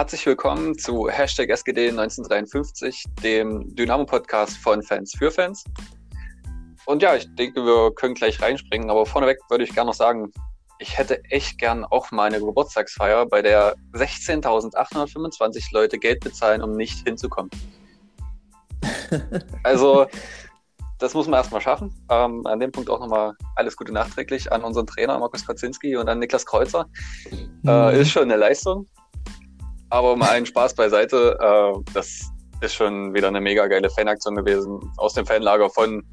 Herzlich willkommen zu Hashtag SGD 1953, dem Dynamo-Podcast von Fans für Fans. Und ja, ich denke, wir können gleich reinspringen, aber vorneweg würde ich gerne noch sagen, ich hätte echt gern auch mal eine Geburtstagsfeier, bei der 16.825 Leute Geld bezahlen, um nicht hinzukommen. also, das muss man erstmal schaffen. Ähm, an dem Punkt auch nochmal alles Gute nachträglich an unseren Trainer Markus Kaczynski und an Niklas Kreuzer. Äh, mhm. ist schon eine Leistung. Aber mal einen Spaß beiseite. Äh, das ist schon wieder eine mega geile Fanaktion gewesen. Aus dem Fanlager von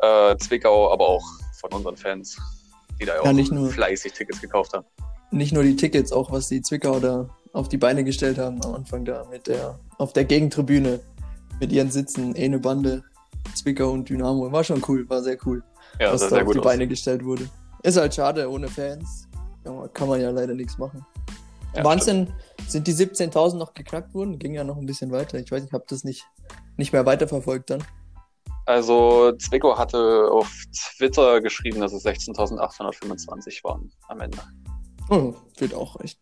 äh, Zwickau, aber auch von unseren Fans, die da ja, auch nur, fleißig Tickets gekauft haben. Nicht nur die Tickets, auch was die Zwickau da auf die Beine gestellt haben am Anfang da mit der auf der Gegentribüne mit ihren Sitzen, eine Bande Zwickau und Dynamo. War schon cool, war sehr cool, ja, was da auf die aus. Beine gestellt wurde. Ist halt schade, ohne Fans. Ja, kann man ja leider nichts machen. Ja, Wahnsinn, sind die 17.000 noch geknackt worden? Ging ja noch ein bisschen weiter. Ich weiß, ich habe das nicht, nicht mehr weiterverfolgt dann. Also Zwickau hatte auf Twitter geschrieben, dass es 16.825 waren am Ende. Oh, wird auch echt.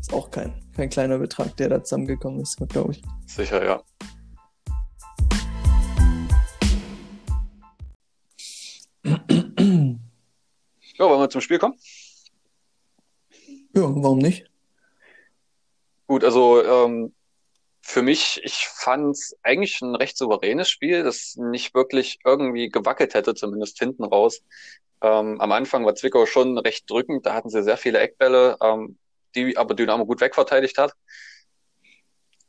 Ist auch kein, kein kleiner Betrag, der da zusammengekommen ist, glaube ich. Sicher, ja. Ja, wollen wir zum Spiel kommen? Ja, warum nicht? Gut, also ähm, für mich, ich fand es eigentlich ein recht souveränes Spiel, das nicht wirklich irgendwie gewackelt hätte, zumindest hinten raus. Ähm, am Anfang war Zwickau schon recht drückend, da hatten sie sehr viele Eckbälle, ähm, die aber Dynamo gut wegverteidigt hat.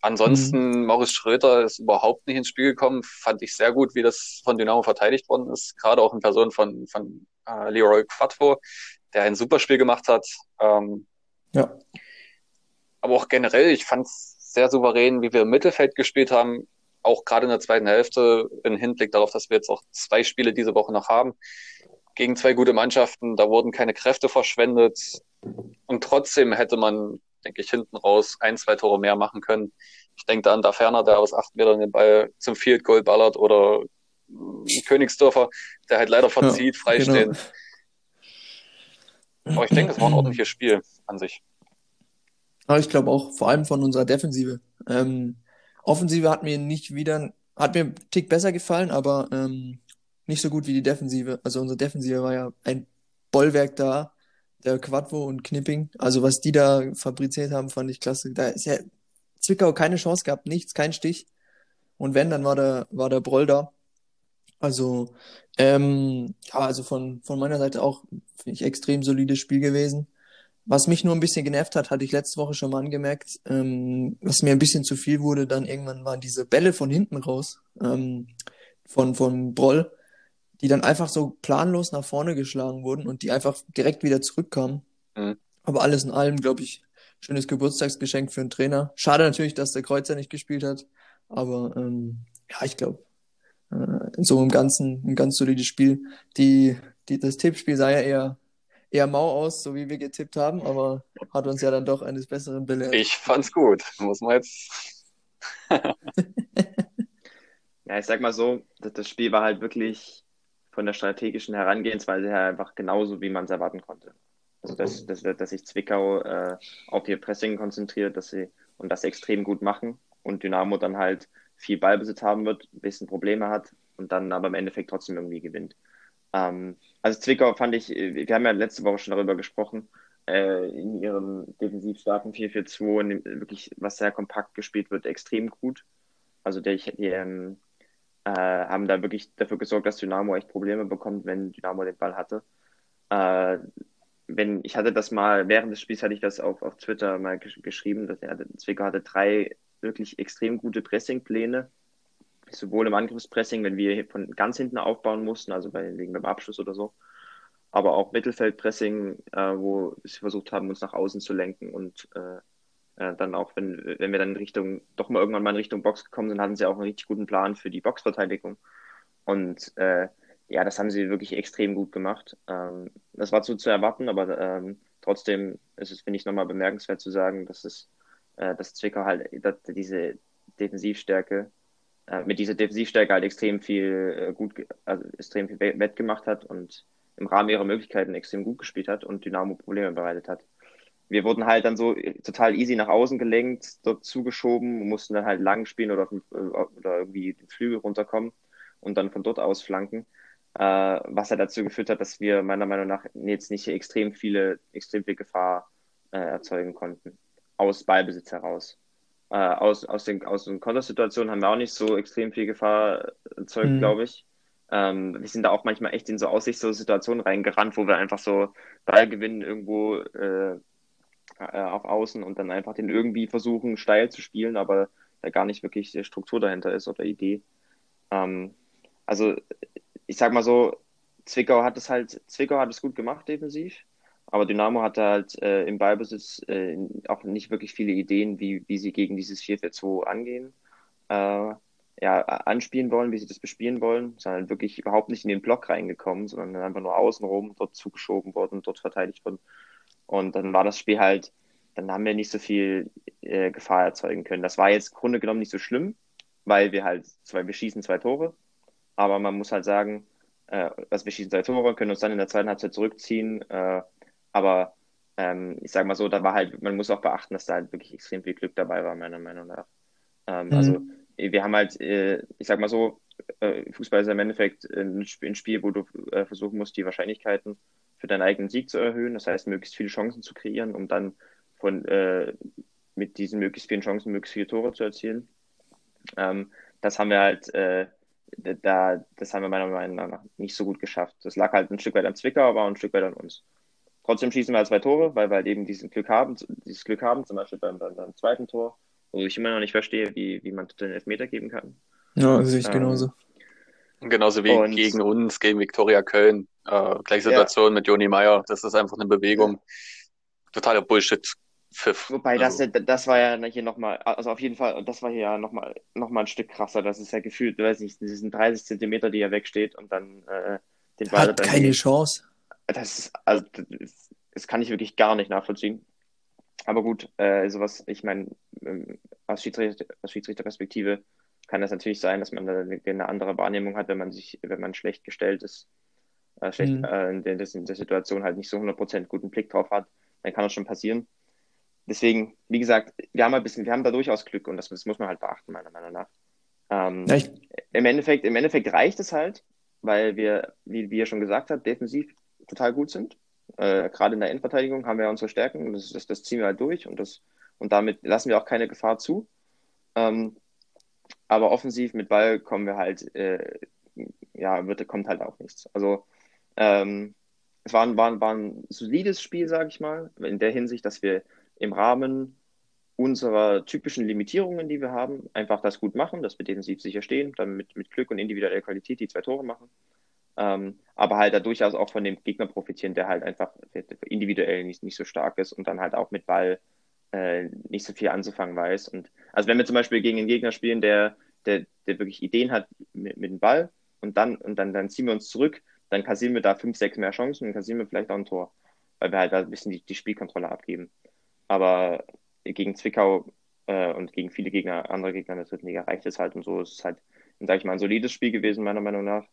Ansonsten, mhm. Maurice Schröter ist überhaupt nicht ins Spiel gekommen. Fand ich sehr gut, wie das von Dynamo verteidigt worden ist. Gerade auch in Person von, von äh, Leroy Quattro, der ein super Spiel gemacht hat. Ähm, ja. Aber auch generell, ich fand es sehr souverän, wie wir im Mittelfeld gespielt haben. Auch gerade in der zweiten Hälfte, im Hinblick darauf, dass wir jetzt auch zwei Spiele diese Woche noch haben. Gegen zwei gute Mannschaften, da wurden keine Kräfte verschwendet. Und trotzdem hätte man denke ich, hinten raus ein, zwei Tore mehr machen können. Ich denke da an da Ferner, der aus acht Metern den Ball zum Field Goal ballert oder Königsdörfer, der halt leider verzieht, ja, freistehen. Genau. Aber ich denke, es war ein ordentliches Spiel an sich. Ja, ich glaube auch, vor allem von unserer Defensive. Ähm, Offensive hat mir nicht wieder, hat mir einen Tick besser gefallen, aber ähm, nicht so gut wie die Defensive. Also unsere Defensive war ja ein Bollwerk da der Quadvo und Knipping. Also was die da fabriziert haben, fand ich klasse. Da ist ja Zwickau keine Chance gehabt, nichts, kein Stich. Und wenn, dann war der, war der Broll da. Also, ähm, ja, also von, von meiner Seite auch, finde ich, extrem solides Spiel gewesen. Was mich nur ein bisschen genervt hat, hatte ich letzte Woche schon mal angemerkt, ähm, was mir ein bisschen zu viel wurde, dann irgendwann waren diese Bälle von hinten raus, ähm, von, von Broll die dann einfach so planlos nach vorne geschlagen wurden und die einfach direkt wieder zurückkamen. Mhm. Aber alles in allem, glaube ich, schönes Geburtstagsgeschenk für einen Trainer. Schade natürlich, dass der Kreuzer nicht gespielt hat, aber ähm, ja, ich glaube, äh, so im Ganzen ein ganz solides Spiel. Die, die, das Tippspiel sah ja eher, eher mau aus, so wie wir getippt haben, aber hat uns ja dann doch eines Besseren belehrt. Ich fand's gut, muss man jetzt. ja, ich sag mal so, das Spiel war halt wirklich von der strategischen Herangehensweise her einfach genauso, wie man es erwarten konnte. Also dass, dass, dass sich Zwickau äh, auf ihr Pressing konzentriert, dass sie und das extrem gut machen und Dynamo dann halt viel Ballbesitz haben wird, ein bisschen Probleme hat und dann aber im Endeffekt trotzdem irgendwie gewinnt. Ähm, also Zwickau fand ich, wir haben ja letzte Woche schon darüber gesprochen, äh, in ihrem defensiv starken 4-4-2 und wirklich, was sehr kompakt gespielt wird, extrem gut. Also der, die, ähm, äh, haben da wirklich dafür gesorgt, dass Dynamo echt Probleme bekommt, wenn Dynamo den Ball hatte. Äh, wenn, ich hatte das mal, während des Spiels hatte ich das auf, auf Twitter mal gesch geschrieben, dass er, Zwickau hatte drei wirklich extrem gute Pressingpläne, sowohl im Angriffspressing, wenn wir von ganz hinten aufbauen mussten, also bei, wegen beim Abschluss oder so, aber auch Mittelfeldpressing, äh, wo sie versucht haben, uns nach außen zu lenken und äh, äh, dann auch, wenn, wenn wir dann in Richtung, doch mal irgendwann mal in Richtung Box gekommen sind, hatten sie auch einen richtig guten Plan für die Boxverteidigung. Und äh, ja, das haben sie wirklich extrem gut gemacht. Ähm, das war so zu erwarten, aber ähm, trotzdem ist es, finde ich, nochmal bemerkenswert zu sagen, dass es, äh, dass Zwickau halt dass diese Defensivstärke, mit dieser Defensivstärke halt extrem viel äh, gut, also extrem viel wettgemacht hat und im Rahmen ihrer Möglichkeiten extrem gut gespielt hat und Dynamo Probleme bereitet hat. wir wurden halt dann so total easy nach außen gelenkt, dort zugeschoben, mussten dann halt lang spielen oder, oder irgendwie den Flügel runterkommen und dann von dort aus flanken. Äh, was ja dazu geführt hat, dass wir meiner Meinung nach jetzt nicht extrem viele, extrem viel Gefahr äh, erzeugen konnten. Aus Ballbesitz heraus. Äh, aus, aus den, aus den Kontersituationen haben wir auch nicht so extrem viel Gefahr erzeugt, mhm. glaube ich. Ähm, wir sind da auch manchmal echt in so aussichtslose Situationen reingerannt, wo wir einfach so Ball gewinnen irgendwo äh, äh, auf Außen und dann einfach den irgendwie versuchen steil zu spielen, aber da gar nicht wirklich Struktur dahinter ist oder Idee. Ähm, also ich sag mal so, Zwickau hat es halt, Zwickau hat es gut gemacht defensiv, aber Dynamo hatte halt äh, im Ballbesitz äh, auch nicht wirklich viele Ideen, wie, wie sie gegen dieses 4-4-2 angehen. Äh, ja, anspielen wollen, wie sie das bespielen wollen, sondern wirklich überhaupt nicht in den Block reingekommen, sondern einfach nur außenrum dort zugeschoben worden, dort verteidigt worden. Und dann war das Spiel halt, dann haben wir nicht so viel äh, Gefahr erzeugen können. Das war jetzt im Grunde genommen nicht so schlimm, weil wir halt zwei, wir schießen zwei Tore. Aber man muss halt sagen, äh, dass wir schießen zwei Tore, können uns dann in der zweiten Halbzeit zurückziehen. Aber ähm, ich sage mal so, da war halt, man muss auch beachten, dass da halt wirklich extrem viel Glück dabei war, meiner Meinung nach. Ähm, mhm. Also wir haben halt, äh, ich sag mal so, äh, Fußball ist im Endeffekt ein Spiel, wo du äh, versuchen musst, die Wahrscheinlichkeiten für deinen eigenen Sieg zu erhöhen. Das heißt, möglichst viele Chancen zu kreieren, um dann von äh, mit diesen möglichst vielen Chancen möglichst viele Tore zu erzielen. Ähm, das haben wir halt, äh, da, das haben wir meiner Meinung nach nicht so gut geschafft. Das lag halt ein Stück weit am Zwickau, aber auch ein Stück weit an uns. Trotzdem schießen wir halt zwei Tore, weil wir halt eben diesen Glück haben, dieses Glück haben, zum Beispiel beim, beim, beim zweiten Tor, wo ich immer noch nicht verstehe, wie, wie man den Elfmeter geben kann. Ja, sehe ich ähm, genauso. Genauso wie und, gegen uns, gegen Viktoria Köln. Äh, gleiche Situation ja. mit Joni Meyer. Das ist einfach eine Bewegung. Totaler Bullshit. Pfiff. Wobei also. das, das war ja hier nochmal, also auf jeden Fall, das war hier ja nochmal noch mal ein Stück krasser. Das ist ja gefühlt, weiß nicht, das sind 30 Zentimeter, die er wegsteht und dann äh, den Ball. Hat keine Chance. Das ist, also, das, das kann ich wirklich gar nicht nachvollziehen. Aber gut, äh, sowas, ich meine, ähm, aus, Schiedsrichter, aus Schiedsrichterperspektive kann das natürlich sein, dass man da eine andere Wahrnehmung hat, wenn man sich, wenn man schlecht gestellt ist, äh, schlecht mhm. äh, in, der, in, der, Situation halt nicht so 100% guten Blick drauf hat, dann kann das schon passieren. Deswegen, wie gesagt, wir haben ein bisschen, wir haben da durchaus Glück und das, das muss man halt beachten, meiner Meinung nach. Ähm, im, Endeffekt, Im Endeffekt reicht es halt, weil wir, wie, wie ihr schon gesagt habt, defensiv total gut sind. Äh, Gerade in der Endverteidigung haben wir unsere Stärken, das, das, das, ziehen wir halt durch und, das, und damit lassen wir auch keine Gefahr zu. Ähm, aber offensiv mit Ball kommen wir halt, äh, ja, wird, kommt halt auch nichts. Also ähm, es war, war, war ein solides Spiel, sage ich mal, in der Hinsicht, dass wir im Rahmen unserer typischen Limitierungen, die wir haben, einfach das gut machen, dass wir defensiv sicher stehen, dann mit, mit Glück und individueller Qualität die zwei Tore machen. Ähm, aber halt da durchaus auch von dem Gegner profitieren, der halt einfach individuell nicht, nicht so stark ist und dann halt auch mit Ball äh, nicht so viel anzufangen weiß. Und also wenn wir zum Beispiel gegen einen Gegner spielen, der, der, der wirklich Ideen hat mit, mit dem Ball und dann, und dann, dann ziehen wir uns zurück, dann kassieren wir da fünf, sechs mehr Chancen und kassieren wir vielleicht auch ein Tor, weil wir halt da ein bisschen die, die Spielkontrolle abgeben. Aber gegen Zwickau äh, und gegen viele Gegner, andere Gegner in der dritten Liga reicht es halt und so ist es halt, sage ich mal, ein solides Spiel gewesen, meiner Meinung nach.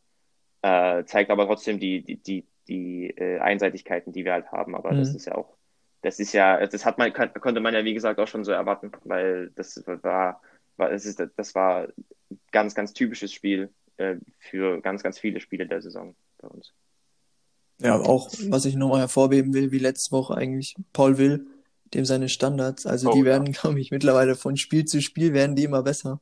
Äh, zeigt aber trotzdem die, die, die, die äh, Einseitigkeiten, die wir halt haben. Aber mhm. das ist ja auch, das ist ja, das hat man, konnte man ja wie gesagt auch schon so erwarten, weil das war, war das, ist, das war ganz, ganz typisches Spiel äh, für ganz, ganz viele Spiele der Saison bei uns. Ja, auch was ich nochmal hervorheben will, wie letzte Woche eigentlich Paul Will, dem seine Standards, also oh, die werden, ja. glaube ich, mittlerweile von Spiel zu Spiel werden die immer besser.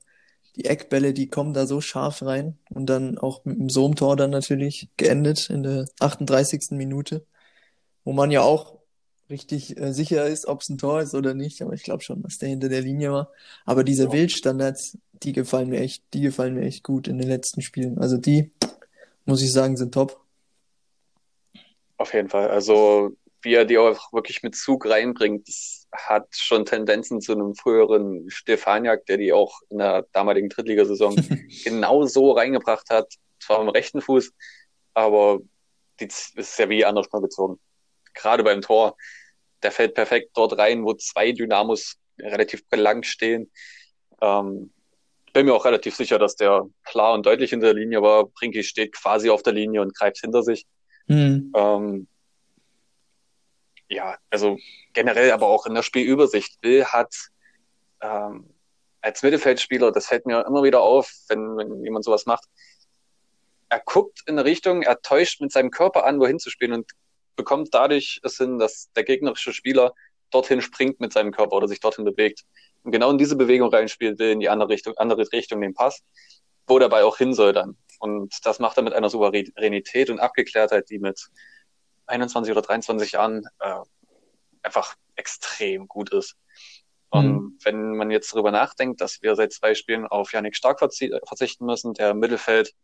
Die Eckbälle, die kommen da so scharf rein und dann auch mit dem Sohm-Tor dann natürlich geendet in der 38. Minute, wo man ja auch richtig äh, sicher ist, ob es ein Tor ist oder nicht, aber ich glaube schon, dass der hinter der Linie war. Aber diese ja. Wildstandards, die gefallen mir echt, die gefallen mir echt gut in den letzten Spielen. Also die, muss ich sagen, sind top. Auf jeden Fall. Also wie er die auch wirklich mit Zug reinbringt, das hat schon Tendenzen zu einem früheren Stefaniak, der die auch in der damaligen Drittligasaison genau so reingebracht hat. Zwar am rechten Fuß, aber die ist ja wie anders mal gezogen. Gerade beim Tor, der fällt perfekt dort rein, wo zwei Dynamos relativ blank stehen. Ähm, bin mir auch relativ sicher, dass der klar und deutlich hinter der Linie war. Brinky steht quasi auf der Linie und greift hinter sich. Mhm. Ähm, ja, also generell aber auch in der Spielübersicht. Will hat ähm, als Mittelfeldspieler, das fällt mir immer wieder auf, wenn, wenn jemand sowas macht, er guckt in eine Richtung, er täuscht mit seinem Körper an, wohin zu spielen und bekommt dadurch es hin, dass der gegnerische Spieler dorthin springt mit seinem Körper oder sich dorthin bewegt. Und genau in diese Bewegung reinspielt, will in die andere Richtung, andere Richtung den Pass, wo dabei auch hin soll dann. Und das macht er mit einer Souveränität und Abgeklärtheit, die mit 21 oder 23 Jahren äh, einfach extrem gut ist. Und mhm. wenn man jetzt darüber nachdenkt, dass wir seit zwei Spielen auf Yannick Stark verzichten müssen, der im Mittelfeld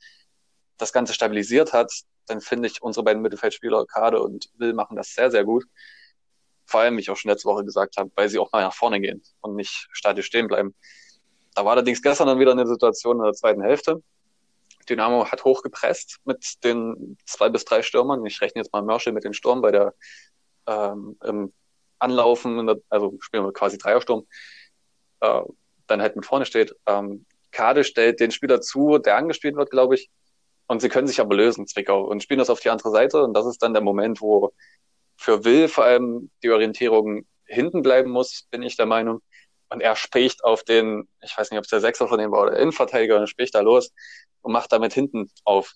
das Ganze stabilisiert hat, dann finde ich unsere beiden Mittelfeldspieler, Kade und Will, machen das sehr, sehr gut. Vor allem, wie ich auch schon letzte Woche gesagt habe, weil sie auch mal nach vorne gehen und nicht statisch stehen bleiben. Da war allerdings gestern dann wieder eine Situation in der zweiten Hälfte. Dynamo hat hochgepresst mit den zwei bis drei Stürmern. Ich rechne jetzt mal Mörschel mit den Sturm bei der ähm, im Anlaufen, also spielen wir quasi Dreiersturm, äh, dann halt mit vorne steht. Ähm, Kade stellt den Spieler zu, der angespielt wird, glaube ich, und sie können sich aber lösen, Zwickau, und spielen das auf die andere Seite. Und das ist dann der Moment, wo für Will vor allem die Orientierung hinten bleiben muss, bin ich der Meinung. Und er spricht auf den, ich weiß nicht, ob es der Sechser von dem war oder der Innenverteidiger, und spricht da los und macht damit hinten auf.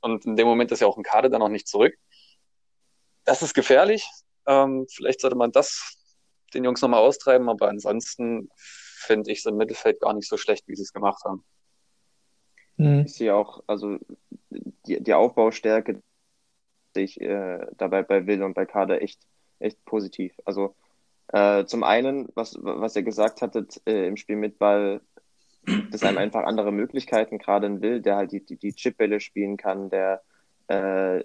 Und in dem Moment ist ja auch ein Kader dann noch nicht zurück. Das ist gefährlich. Ähm, vielleicht sollte man das den Jungs nochmal austreiben, aber ansonsten finde ich es im Mittelfeld gar nicht so schlecht, wie sie es gemacht haben. Mhm. Ich sehe auch, also die, die Aufbaustärke sehe ich äh, dabei bei Will und bei Kader echt, echt positiv. Also äh, zum einen, was, was ihr gesagt hattet äh, im Spiel mit Ball, dass einem einfach andere Möglichkeiten gerade in Will, der halt die, die, die Chipbälle spielen kann, der äh,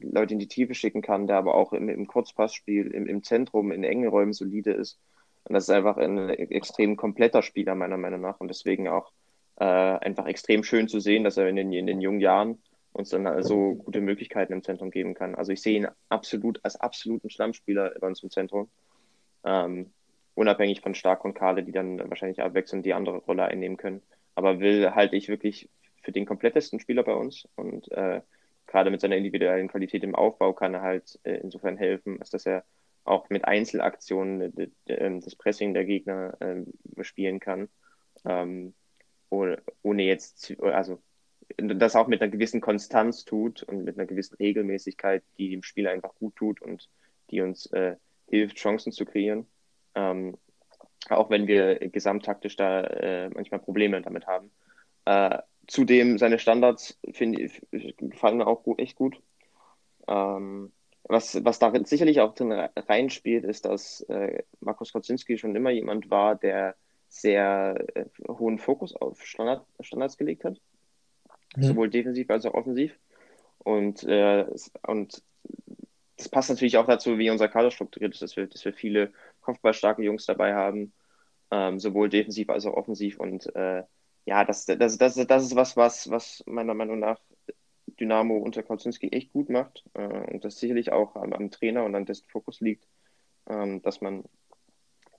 Leute in die Tiefe schicken kann, der aber auch im, im Kurzpassspiel, im, im Zentrum, in engen Räumen solide ist. Und das ist einfach ein extrem kompletter Spieler, meiner Meinung nach. Und deswegen auch äh, einfach extrem schön zu sehen, dass er in den, in den jungen Jahren uns dann so gute Möglichkeiten im Zentrum geben kann. Also ich sehe ihn absolut als absoluten Stammspieler bei uns im Zentrum. Ähm, unabhängig von Stark und Kahle, die dann wahrscheinlich abwechselnd die andere Rolle einnehmen können. Aber Will halte ich wirklich für den komplettesten Spieler bei uns und äh, gerade mit seiner individuellen Qualität im Aufbau kann er halt äh, insofern helfen, als dass er auch mit Einzelaktionen ähm, das Pressing der Gegner äh, spielen kann, ähm, ohne, ohne jetzt, also das auch mit einer gewissen Konstanz tut und mit einer gewissen Regelmäßigkeit, die dem Spiel einfach gut tut und die uns äh, hilft, Chancen zu kreieren. Ähm, auch wenn wir gesamttaktisch da äh, manchmal Probleme damit haben. Äh, zudem seine Standards finde ich gefallen mir auch gut, echt gut. Ähm, was, was darin sicherlich auch drin reinspielt, ist, dass äh, Markus Kocinski schon immer jemand war, der sehr äh, hohen Fokus auf Standard, Standards gelegt hat. Mhm. Sowohl defensiv als auch offensiv. Und, äh, und das passt natürlich auch dazu, wie unser Kader strukturiert ist, dass wir, dass wir viele kopfballstarke Jungs dabei haben, ähm, sowohl defensiv als auch offensiv. Und äh, ja, das, das, das, das ist was, was, was meiner Meinung nach Dynamo unter Kautzinski echt gut macht. Äh, und das sicherlich auch am, am, Trainer und an dessen Fokus liegt, ähm, dass man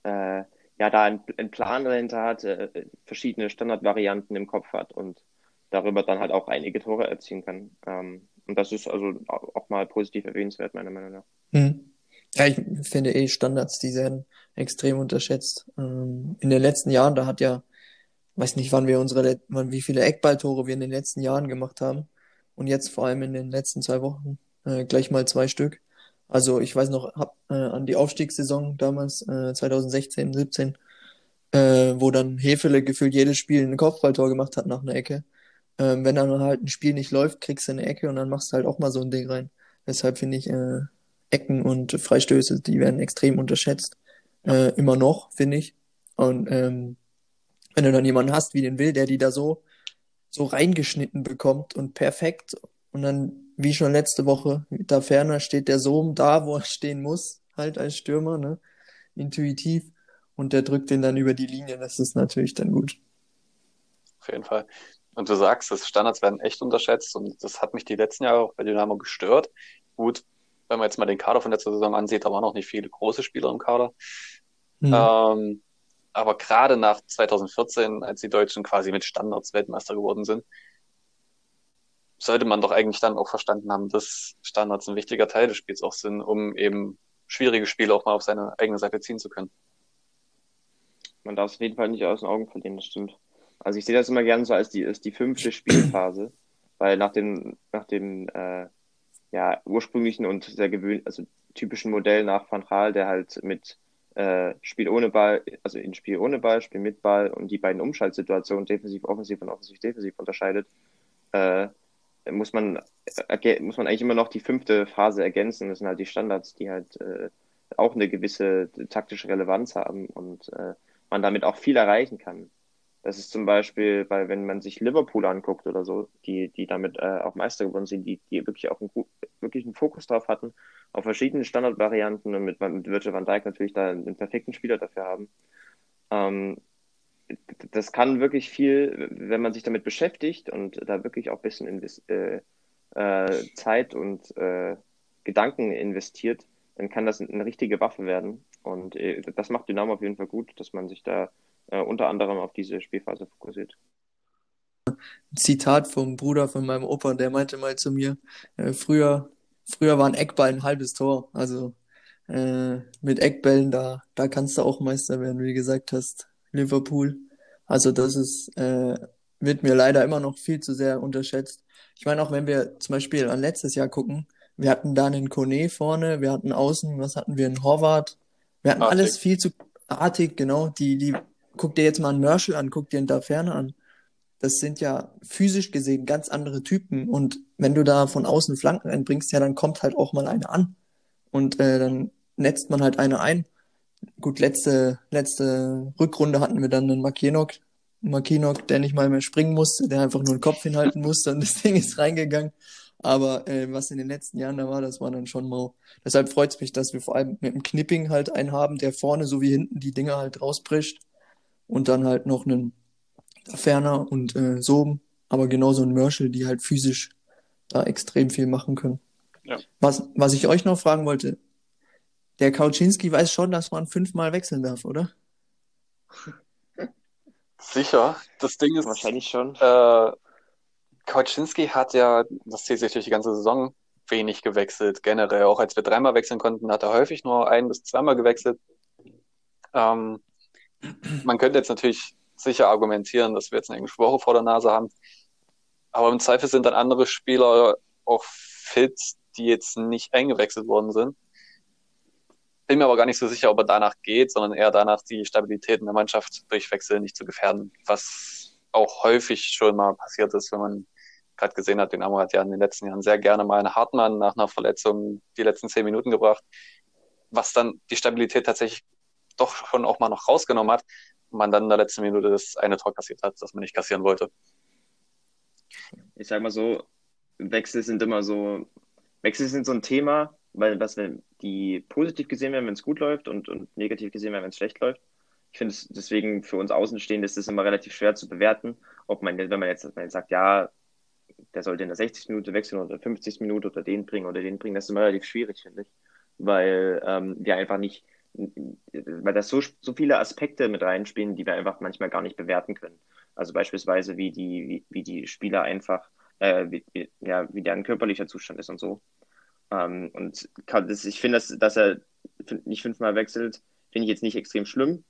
äh, ja da einen, einen, Plan dahinter hat, äh, verschiedene Standardvarianten im Kopf hat und darüber dann halt auch einige Tore erzielen kann. Ähm, und das ist also auch mal positiv erwähnenswert, meiner Meinung nach. Hm. Ja, ich finde eh Standards, die werden extrem unterschätzt. Ähm, in den letzten Jahren, da hat ja, weiß nicht, wann wir unsere, wann, wie viele Eckballtore wir in den letzten Jahren gemacht haben. Und jetzt vor allem in den letzten zwei Wochen äh, gleich mal zwei Stück. Also ich weiß noch hab, äh, an die Aufstiegssaison damals, äh, 2016, 17, äh, wo dann Hefele gefühlt jedes Spiel ein Kopfballtor gemacht hat nach einer Ecke. Ähm, wenn dann halt ein Spiel nicht läuft, kriegst du eine Ecke und dann machst du halt auch mal so ein Ding rein. Deshalb finde ich äh, Ecken und Freistöße, die werden extrem unterschätzt. Äh, immer noch, finde ich. Und ähm, wenn du dann jemanden hast wie den Will, der die da so, so reingeschnitten bekommt und perfekt und dann, wie schon letzte Woche, da ferner steht der Sohn da, wo er stehen muss, halt als Stürmer, ne? Intuitiv. Und der drückt den dann über die Linie, das ist natürlich dann gut. Auf jeden Fall. Und du sagst, dass Standards werden echt unterschätzt und das hat mich die letzten Jahre auch bei Dynamo gestört. Gut, wenn man jetzt mal den Kader von letzter Saison ansieht, da waren noch nicht viele große Spieler im Kader. Mhm. Ähm, aber gerade nach 2014, als die Deutschen quasi mit Standards Weltmeister geworden sind, sollte man doch eigentlich dann auch verstanden haben, dass Standards ein wichtiger Teil des Spiels auch sind, um eben schwierige Spiele auch mal auf seine eigene Seite ziehen zu können. Man darf es auf jeden Fall nicht aus den Augen verlieren, das stimmt. Also ich sehe das immer gerne so als die, als die fünfte Spielphase, weil nach dem, nach dem äh, ja, ursprünglichen und sehr gewöhnlichen, also typischen Modell nach Van Gaal, der halt mit äh, Spiel ohne Ball, also in Spiel ohne Ball, Spiel mit Ball und die beiden Umschaltsituationen, defensiv, offensiv und offensiv, defensiv unterscheidet, äh, muss man, muss man eigentlich immer noch die fünfte Phase ergänzen. Das sind halt die Standards, die halt äh, auch eine gewisse taktische Relevanz haben und äh, man damit auch viel erreichen kann. Das ist zum Beispiel, weil wenn man sich Liverpool anguckt oder so, die, die damit äh, auch Meister geworden sind, die, die wirklich auch einen, wirklich einen Fokus drauf hatten, auf verschiedene Standardvarianten und mit, mit Virgil van Dijk natürlich da einen perfekten Spieler dafür haben. Ähm, das kann wirklich viel, wenn man sich damit beschäftigt und da wirklich auch ein bisschen invest, äh, äh, Zeit und äh, Gedanken investiert, dann kann das eine richtige Waffe werden. Und äh, das macht Dynamo auf jeden Fall gut, dass man sich da äh, unter anderem auf diese Spielphase fokussiert. Zitat vom Bruder von meinem Opa, der meinte mal zu mir, äh, früher, früher war ein Eckball ein halbes Tor. Also äh, mit Eckbällen, da, da kannst du auch Meister werden, wie du gesagt hast, Liverpool. Also das ist, äh, wird mir leider immer noch viel zu sehr unterschätzt. Ich meine, auch wenn wir zum Beispiel an letztes Jahr gucken, wir hatten da einen Kone vorne, wir hatten außen, was hatten wir, einen Horvath. Wir hatten Artig. alles viel zu artig, genau. Die, die guck dir jetzt mal einen Merschel an, guck dir einen da Ferne an. Das sind ja physisch gesehen ganz andere Typen. Und wenn du da von außen Flanken einbringst, ja, dann kommt halt auch mal eine an. Und äh, dann netzt man halt eine ein. Gut, letzte, letzte Rückrunde hatten wir dann einen Makinok, Makinok, der nicht mal mehr springen musste, der einfach nur den Kopf hinhalten musste und das Ding ist reingegangen. Aber äh, was in den letzten Jahren da war, das war dann schon mau. Deshalb freut es mich, dass wir vor allem mit dem Knipping halt einen haben, der vorne so wie hinten die Dinger halt rausbricht und dann halt noch einen Ferner und äh, so, aber genauso ein Merschel, die halt physisch da extrem viel machen können. Ja. Was, was ich euch noch fragen wollte, der Kauczynski weiß schon, dass man fünfmal wechseln darf, oder? Sicher. Das Ding ist. Wahrscheinlich schon. Äh, Kauczynski hat ja, das zählt sich durch die ganze Saison, wenig gewechselt. Generell, auch als wir dreimal wechseln konnten, hat er häufig nur ein bis zweimal gewechselt. Ähm, man könnte jetzt natürlich sicher argumentieren, dass wir jetzt eine englische Woche vor der Nase haben. Aber im Zweifel sind dann andere Spieler auch fit, die jetzt nicht eingewechselt worden sind. Bin mir aber gar nicht so sicher, ob er danach geht, sondern eher danach, die Stabilität in der Mannschaft durch Wechsel nicht zu gefährden. Was auch häufig schon mal passiert ist, wenn man gerade gesehen hat, Dynamo hat ja in den letzten Jahren sehr gerne mal einen Hartmann nach einer Verletzung die letzten zehn Minuten gebracht, was dann die Stabilität tatsächlich doch schon auch mal noch rausgenommen hat man dann in der letzten Minute das eine Tor kassiert hat, das man nicht kassieren wollte. Ich sag mal so, Wechsel sind immer so, Wechsel sind so ein Thema, weil was wenn die positiv gesehen werden, wenn es gut läuft und, und negativ gesehen werden, wenn es schlecht läuft. Ich finde es deswegen für uns Außenstehende ist es immer relativ schwer zu bewerten, ob man, wenn man jetzt, wenn man jetzt sagt, ja, der sollte in der 60 Minute wechseln oder 50 Minute oder den bringen oder den bringen, das ist immer relativ schwierig, finde ich. Weil ähm, wir einfach nicht weil da so, so viele Aspekte mit reinspielen, die wir einfach manchmal gar nicht bewerten können. Also beispielsweise, wie die, wie, wie die Spieler einfach, äh, wie, wie, ja, wie deren körperlicher Zustand ist und so. Ähm, und kann, das, ich finde, dass, dass er nicht fünfmal wechselt, finde ich jetzt nicht extrem schlimm.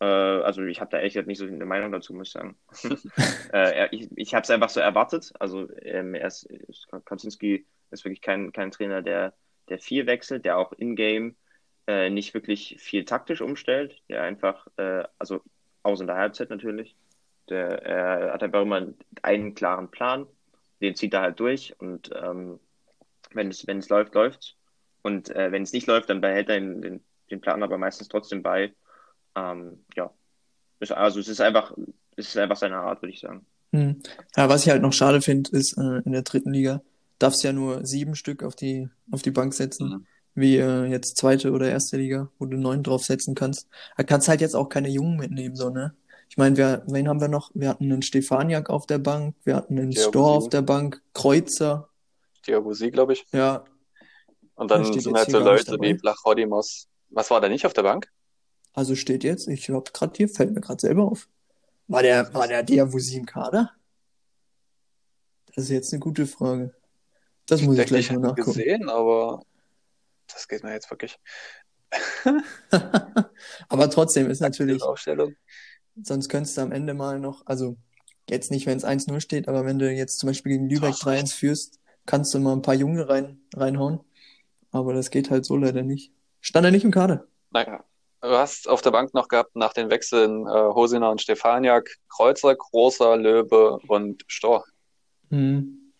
Äh, also ich habe da echt nicht so eine Meinung dazu, muss ich sagen. äh, ich ich habe es einfach so erwartet. Also ähm, er ist, Kaczynski ist wirklich kein, kein Trainer, der, der viel wechselt, der auch in-game äh, nicht wirklich viel taktisch umstellt, der einfach, äh, also außer in der Halbzeit natürlich, der er hat einfach immer einen klaren Plan, den zieht er halt durch und ähm, wenn es wenn es läuft, läuft's und äh, wenn es nicht läuft, dann behält er den, den, den Plan aber meistens trotzdem bei. Ähm, ja, also es ist einfach es ist einfach seine Art, würde ich sagen. Hm. Ja, was ich halt noch schade finde, ist äh, in der dritten Liga darfst du ja nur sieben Stück auf die auf die Bank setzen. Mhm wie äh, jetzt zweite oder erste Liga, wo du neun draufsetzen kannst. Da kannst halt jetzt auch keine Jungen mitnehmen, so, ne? Ich meine, wir, wen haben wir noch? Wir hatten einen Stefaniak auf der Bank, wir hatten einen Thiago Store auf der Bank, Kreuzer. Thiago Sie, glaube ich. Ja. Und dann sind halt so Leute wie Blachrodimos. Was war da nicht auf der Bank? Also steht jetzt, ich glaube gerade hier, fällt mir gerade selber auf. War der, war der Diabusi im Kader? Das ist jetzt eine gute Frage. Das ich muss ich gleich mal nachgucken. gesehen, aber das geht mir jetzt wirklich Aber trotzdem ist natürlich, sonst könntest du am Ende mal noch, also jetzt nicht, wenn es 1-0 steht, aber wenn du jetzt zum Beispiel gegen Lübeck 3-1 führst, kannst du mal ein paar Junge rein, reinhauen. Aber das geht halt so leider nicht. Stand er nicht im Kader? Nein. Du hast auf der Bank noch gehabt nach den Wechseln äh, Hosina und Stefaniak, Kreuzer, Großer, Löwe und Stor. Mhm.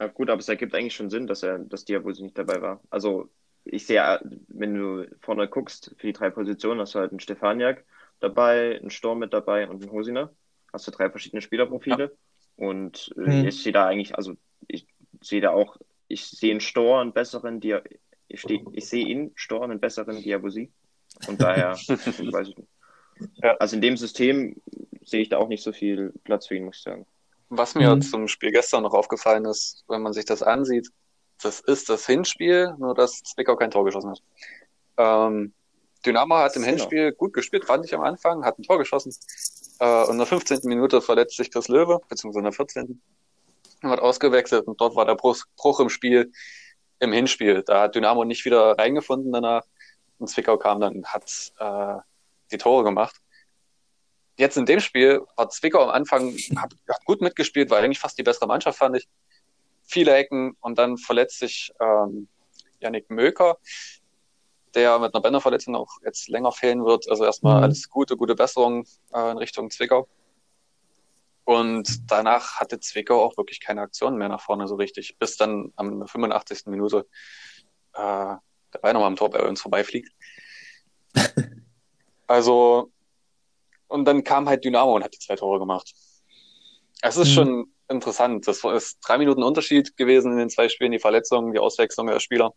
Ja, gut, aber es ergibt eigentlich schon Sinn, dass er, dass Diabusi nicht dabei war. Also ich sehe, wenn du vorne guckst, für die drei Positionen hast du halt einen Stefaniak dabei, einen Stor mit dabei und einen Hosina. Hast du drei verschiedene Spielerprofile. Ja. Und äh, mhm. ich sehe da eigentlich, also ich sehe da auch, ich sehe einen Stor einen besseren, Dia ich, steh, ich sehe ihn, Stor einen besseren Diabusi. Und daher, weiß ich nicht. Ja. Also in dem System sehe ich da auch nicht so viel Platz für ihn, muss ich sagen. Was mir mhm. zum Spiel gestern noch aufgefallen ist, wenn man sich das ansieht, das ist das Hinspiel, nur dass Zwickau kein Tor geschossen hat. Ähm, Dynamo hat im genau. Hinspiel gut gespielt, fand ich am Anfang, hat ein Tor geschossen. Äh, und in der 15. Minute verletzt sich Chris Löwe, beziehungsweise in der 14. Und wird ausgewechselt und dort war der Bruch, Bruch im Spiel, im Hinspiel. Da hat Dynamo nicht wieder reingefunden danach. Und Zwickau kam dann und hat äh, die Tore gemacht. Jetzt in dem Spiel war Zwickau am Anfang, hat, hat gut mitgespielt, war eigentlich fast die bessere Mannschaft, fand ich. Viele Ecken und dann verletzt sich ähm, Yannick Möker, der mit einer Bänderverletzung auch jetzt länger fehlen wird. Also erstmal mhm. alles Gute, gute Besserung äh, in Richtung Zwickau. Und danach hatte Zwickau auch wirklich keine Aktionen mehr nach vorne so richtig, bis dann am 85. Minute äh, der Ball nochmal am Tor bei uns vorbeifliegt. also, und dann kam halt Dynamo und hat die zwei Tore gemacht. Es ist mhm. schon interessant. Das ist drei Minuten Unterschied gewesen in den zwei Spielen, die Verletzungen, die Auswechslung der Spieler.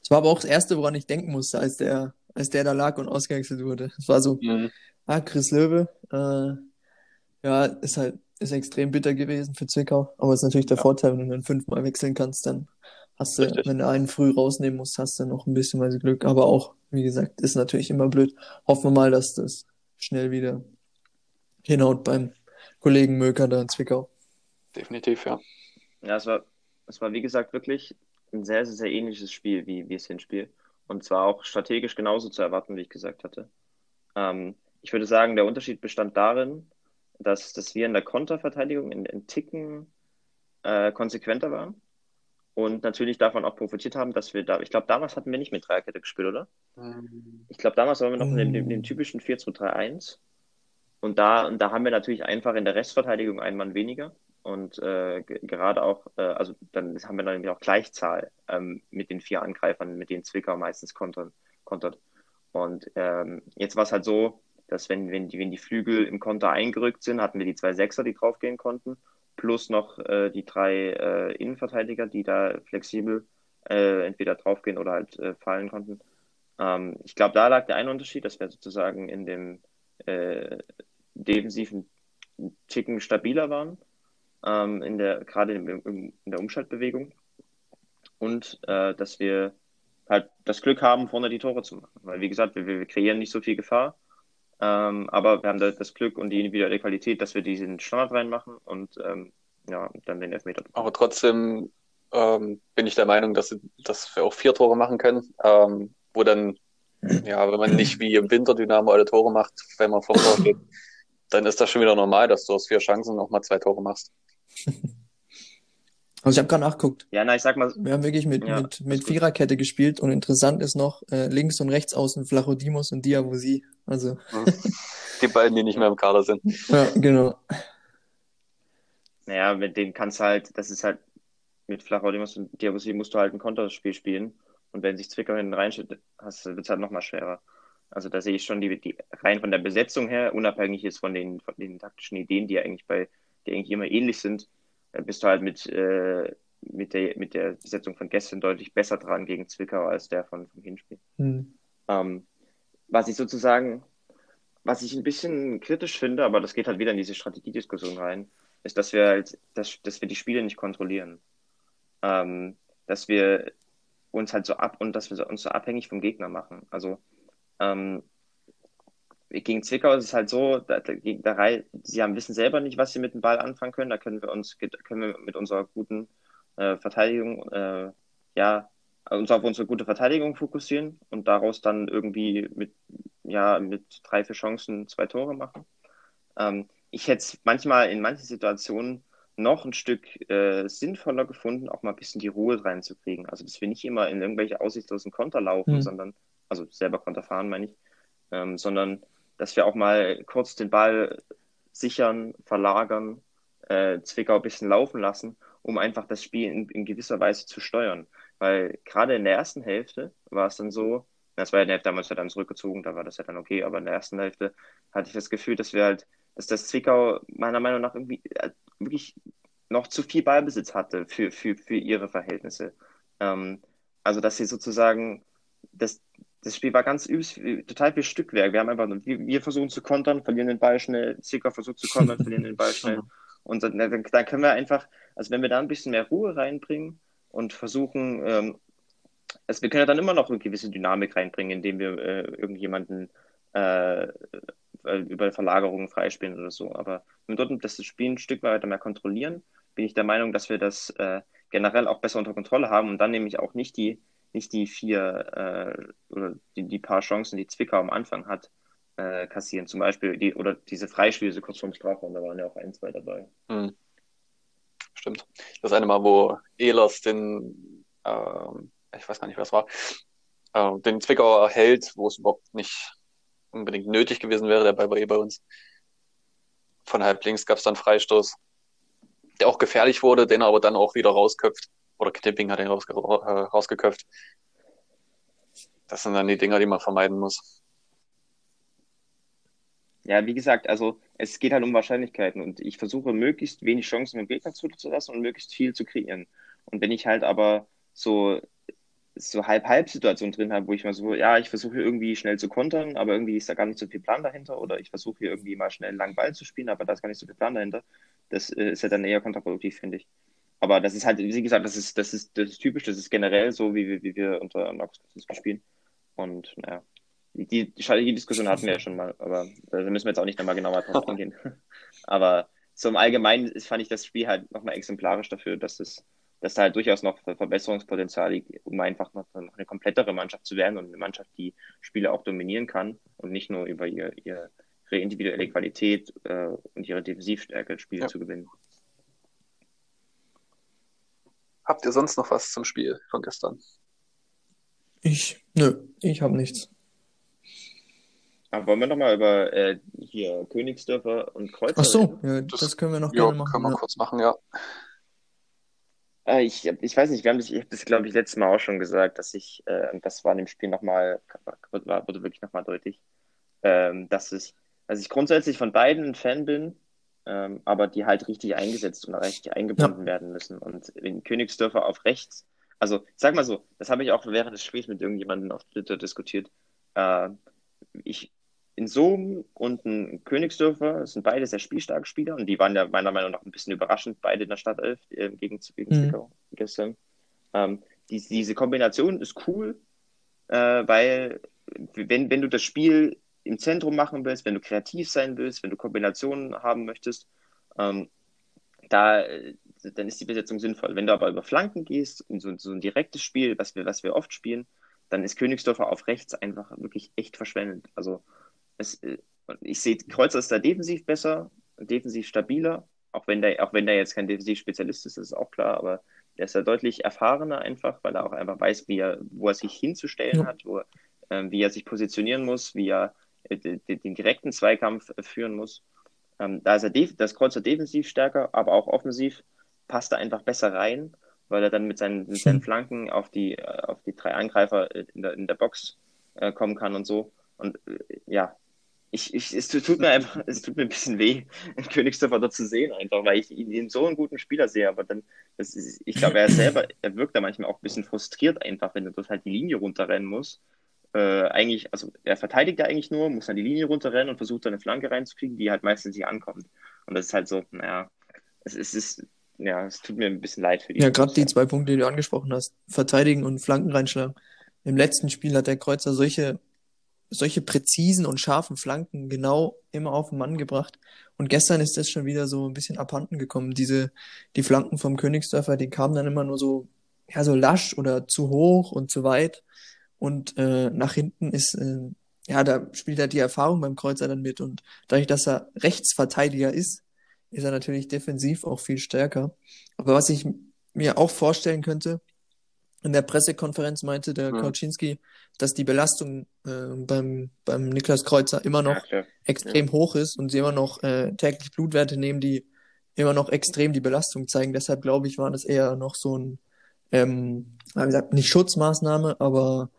Das war aber auch das Erste, woran ich denken musste, als der, als der da lag und ausgewechselt wurde. Es war so, mhm. ah, Chris Löwe, äh, ja, ist halt, ist extrem bitter gewesen für Zwickau. Aber es ist natürlich der ja. Vorteil, wenn du dann fünfmal wechseln kannst, dann hast du, Richtig. wenn du einen früh rausnehmen musst, hast du noch ein bisschen weise Glück. Aber auch, wie gesagt, ist natürlich immer blöd. Hoffen wir mal, dass das schnell wieder hinhaut beim Kollegen Möker da in Zwickau. Definitiv, ja. Ja, es war, es war wie gesagt wirklich ein sehr, sehr, sehr ähnliches Spiel wie, wie das Hinspiel. Und zwar auch strategisch genauso zu erwarten, wie ich gesagt hatte. Ähm, ich würde sagen, der Unterschied bestand darin, dass, dass wir in der Konterverteidigung in, in Ticken äh, konsequenter waren und natürlich davon auch profitiert haben, dass wir da, ich glaube, damals hatten wir nicht mit Dreierkette gespielt, oder? Mhm. Ich glaube, damals waren wir noch in dem, dem, dem typischen 4-2-3-1. Und da, und da haben wir natürlich einfach in der Restverteidigung einen Mann weniger. Und äh, gerade auch, äh, also dann haben wir dann auch Gleichzahl ähm, mit den vier Angreifern, mit denen Zwickau meistens kontern, kontert. Und ähm, jetzt war es halt so, dass wenn, wenn, die, wenn die Flügel im Konter eingerückt sind, hatten wir die zwei Sechser, die draufgehen konnten plus noch äh, die drei äh, Innenverteidiger, die da flexibel äh, entweder draufgehen oder halt äh, fallen konnten. Ähm, ich glaube, da lag der eine Unterschied, dass wir sozusagen in dem defensiven Ticken stabiler waren, ähm, in der, gerade in, in, der Umschaltbewegung. Und äh, dass wir halt das Glück haben, vorne die Tore zu machen. Weil, wie gesagt, wir, wir kreieren nicht so viel Gefahr. Ähm, aber wir haben das Glück und die individuelle Qualität, dass wir diesen Standard reinmachen und ähm, ja, dann den Elfmeter. Aber trotzdem ähm, bin ich der Meinung, dass, dass wir auch vier Tore machen können, ähm, wo dann, ja, wenn man nicht wie im Winter Dynamo alle Tore macht, wenn man Tor geht, dann ist das schon wieder normal, dass du aus vier Chancen noch mal zwei Tore machst. Also ich habe gerade nachgeguckt. Ja, na, ich sag mal. Wir haben wirklich mit, ja, mit, mit Viererkette gespielt und interessant ist noch, äh, links und rechts außen Flachodimos und Diavosi. Also. Die beiden, die nicht mehr im Kader sind. Ja, genau. Naja, mit denen kannst du halt, das ist halt, mit Flachodimos und Diavosi musst du halt ein Konterspiel spielen. Und wenn sich Zwickau hinten reinschüttet, wird es halt nochmal schwerer. Also da sehe ich schon die, die rein von der Besetzung her, unabhängig ist von den, von den taktischen Ideen, die eigentlich bei, die eigentlich immer ähnlich sind, bist du halt mit, äh, mit, der, mit der Besetzung von gestern deutlich besser dran gegen Zwickau als der von, vom Hinspiel. Mhm. Ähm, was ich sozusagen, was ich ein bisschen kritisch finde, aber das geht halt wieder in diese Strategiediskussion rein, ist, dass wir halt, dass, dass wir die Spiele nicht kontrollieren. Ähm, dass wir uns halt so ab und dass wir uns so abhängig vom Gegner machen. Also ähm, gegen Zwickau ist es halt so, da, da, da, sie haben, wissen selber nicht, was sie mit dem Ball anfangen können. Da können wir uns können wir mit unserer guten äh, Verteidigung äh, ja uns auf unsere gute Verteidigung fokussieren und daraus dann irgendwie mit, ja, mit drei, vier Chancen zwei Tore machen. Ähm, ich hätte es manchmal in manchen Situationen noch ein Stück äh, sinnvoller gefunden, auch mal ein bisschen die Ruhe reinzukriegen. Also, dass wir nicht immer in irgendwelche aussichtslosen Konter laufen, mhm. sondern, also selber Konter fahren, meine ich, ähm, sondern dass wir auch mal kurz den Ball sichern, verlagern, äh, Zwickau ein bisschen laufen lassen, um einfach das Spiel in, in gewisser Weise zu steuern. Weil gerade in der ersten Hälfte war es dann so, das war ja in der Hälfte damals ja dann zurückgezogen, da war das ja dann okay, aber in der ersten Hälfte hatte ich das Gefühl, dass wir halt, dass das Zwickau meiner Meinung nach irgendwie äh, wirklich noch zu viel Ballbesitz hatte für, für, für ihre Verhältnisse. Ähm, also, dass sie sozusagen, das, das Spiel war ganz übs, total viel Stückwerk. Wir haben einfach, wir, wir versuchen zu kontern, verlieren den Ball schnell, Zwickau versucht zu kontern, verlieren den Ball schnell. Und dann, dann, können wir einfach, also wenn wir da ein bisschen mehr Ruhe reinbringen und versuchen, ähm, also wir können ja dann immer noch eine gewisse Dynamik reinbringen, indem wir äh, irgendjemanden äh, über Verlagerungen freispielen oder so. Aber wenn wir dort das Spiel ein Stück weiter mehr kontrollieren, bin ich der Meinung, dass wir das äh, generell auch besser unter Kontrolle haben und dann nämlich auch nicht die, nicht die vier äh, oder die, die paar Chancen, die Zwickau am Anfang hat, äh, kassieren. Zum Beispiel die, oder diese Freispiele kurz vorm Strafraum, da waren ja auch ein, zwei dabei. Hm. Stimmt. Das eine Mal, wo Ehlers den, ähm, ich weiß gar nicht, was war, äh, den Zwickauer hält, wo es überhaupt nicht unbedingt nötig gewesen wäre, der Ball war eh bei uns. Von halb links gab es dann Freistoß, der auch gefährlich wurde, den er aber dann auch wieder rausköpft. Oder Knipping hat ihn rausge äh, rausgeköpft. Das sind dann die Dinger, die man vermeiden muss. Ja, wie gesagt, also es geht halt um Wahrscheinlichkeiten und ich versuche möglichst wenig Chancen im Gegner zuzulassen und möglichst viel zu kreieren. Und wenn ich halt aber so so Halb-Halb-Situation drin habe, wo ich mal so, ja, ich versuche irgendwie schnell zu kontern, aber irgendwie ist da gar nicht so viel Plan dahinter oder ich versuche hier irgendwie mal schnell einen langen Ball zu spielen, aber da ist gar nicht so viel Plan dahinter. Das äh, ist ja dann eher kontraproduktiv, finde ich. Aber das ist halt, wie gesagt, das ist, das ist, das ist typisch, das ist generell so, wie, wie, wie wir unter Nox spielen. Und naja, die, die Strategiediskussion hatten wir ja schon mal, aber da müssen wir jetzt auch nicht nochmal genauer drauf eingehen. aber so im Allgemeinen fand ich das Spiel halt nochmal exemplarisch dafür, dass es dass da halt durchaus noch Verbesserungspotenzial liegt, um einfach noch, noch eine komplettere Mannschaft zu werden und eine Mannschaft, die Spiele auch dominieren kann und nicht nur über ihr, ihre individuelle Qualität äh, und ihre Defensivstärke Spiele ja. zu gewinnen. Habt ihr sonst noch was zum Spiel von gestern? Ich, nö, ich habe nichts. Aber wollen wir nochmal über äh, hier Königsdörfer und Kreuzer Ach so, ja, das, das, können wir noch ja, gerne machen. Können wir ja. kurz machen, ja. Äh, ich, ich weiß nicht, wir haben das, ich habe das, glaube ich, letztes Mal auch schon gesagt, dass ich, äh, das war in dem Spiel nochmal, wurde wirklich nochmal deutlich, ähm, dass ich, also ich grundsätzlich von beiden ein Fan bin, ähm, aber die halt richtig eingesetzt und richtig eingebunden ja. werden müssen. Und wenn Königsdörfer auf rechts, also sag mal so, das habe ich auch während des Spiels mit irgendjemandem auf Twitter diskutiert. Äh, ich, in Sohm und ein Königsdörfer sind beide sehr spielstarke Spieler und die waren ja meiner Meinung nach ein bisschen überraschend, beide in der Startelf äh, gegen, gegen mhm. Zwickau gestern. Ähm, die, diese Kombination ist cool, äh, weil wenn, wenn du das Spiel im Zentrum machen willst, wenn du kreativ sein willst, wenn du Kombinationen haben möchtest, ähm, da, dann ist die Besetzung sinnvoll. Wenn du aber über Flanken gehst, in so, so ein direktes Spiel, was wir, was wir oft spielen, dann ist Königsdorfer auf rechts einfach wirklich echt verschwendet. Also es, äh, ich sehe, Kreuzer ist da defensiv besser, defensiv stabiler, auch wenn der, auch wenn der jetzt kein Defensivspezialist ist, das ist auch klar, aber der ist da deutlich erfahrener einfach, weil er auch einfach weiß, wie er, wo er sich hinzustellen ja. hat, wo, ähm, wie er sich positionieren muss, wie er äh, den direkten Zweikampf äh, führen muss. Ähm, da ist er das Kreuzer defensiv stärker, aber auch offensiv passt er einfach besser rein, weil er dann mit seinen, mit seinen Flanken auf die, äh, auf die drei Angreifer in der, in der Box äh, kommen kann und so. Und äh, ja, ich, ich, es tut mir einfach, es tut mir ein bisschen weh, Königsdorfer dort zu sehen, einfach, weil ich ihn so einen guten Spieler sehe, aber dann, ist, ich glaube, er selber, er wirkt da manchmal auch ein bisschen frustriert einfach, wenn er dort halt die Linie runterrennen muss. Äh, eigentlich, also er verteidigt ja eigentlich nur, muss dann die Linie runterrennen und versucht dann eine Flanke reinzukriegen, die halt meistens nicht ankommt. Und das ist halt so, naja, es, es ist, ja, es tut mir ein bisschen leid für die. Ja, gerade die zwei Punkte, die du angesprochen hast, verteidigen und Flanken reinschlagen. Im letzten Spiel hat der Kreuzer solche solche präzisen und scharfen Flanken genau immer auf den Mann gebracht. Und gestern ist das schon wieder so ein bisschen abhanden gekommen. Diese, die Flanken vom Königsdörfer, die kamen dann immer nur so ja so lasch oder zu hoch und zu weit. Und äh, nach hinten ist, äh, ja, da spielt halt die Erfahrung beim Kreuzer dann mit. Und dadurch, dass er Rechtsverteidiger ist, ist er natürlich defensiv auch viel stärker. Aber was ich mir auch vorstellen könnte, in der Pressekonferenz meinte der ja. Kauczynski, dass die Belastung äh, beim, beim Niklas Kreuzer immer noch ja, extrem ja. hoch ist und sie immer noch äh, täglich Blutwerte nehmen, die immer noch extrem die Belastung zeigen. Deshalb glaube ich, war das eher noch so ein, ähm, wie gesagt, nicht Schutzmaßnahme, aber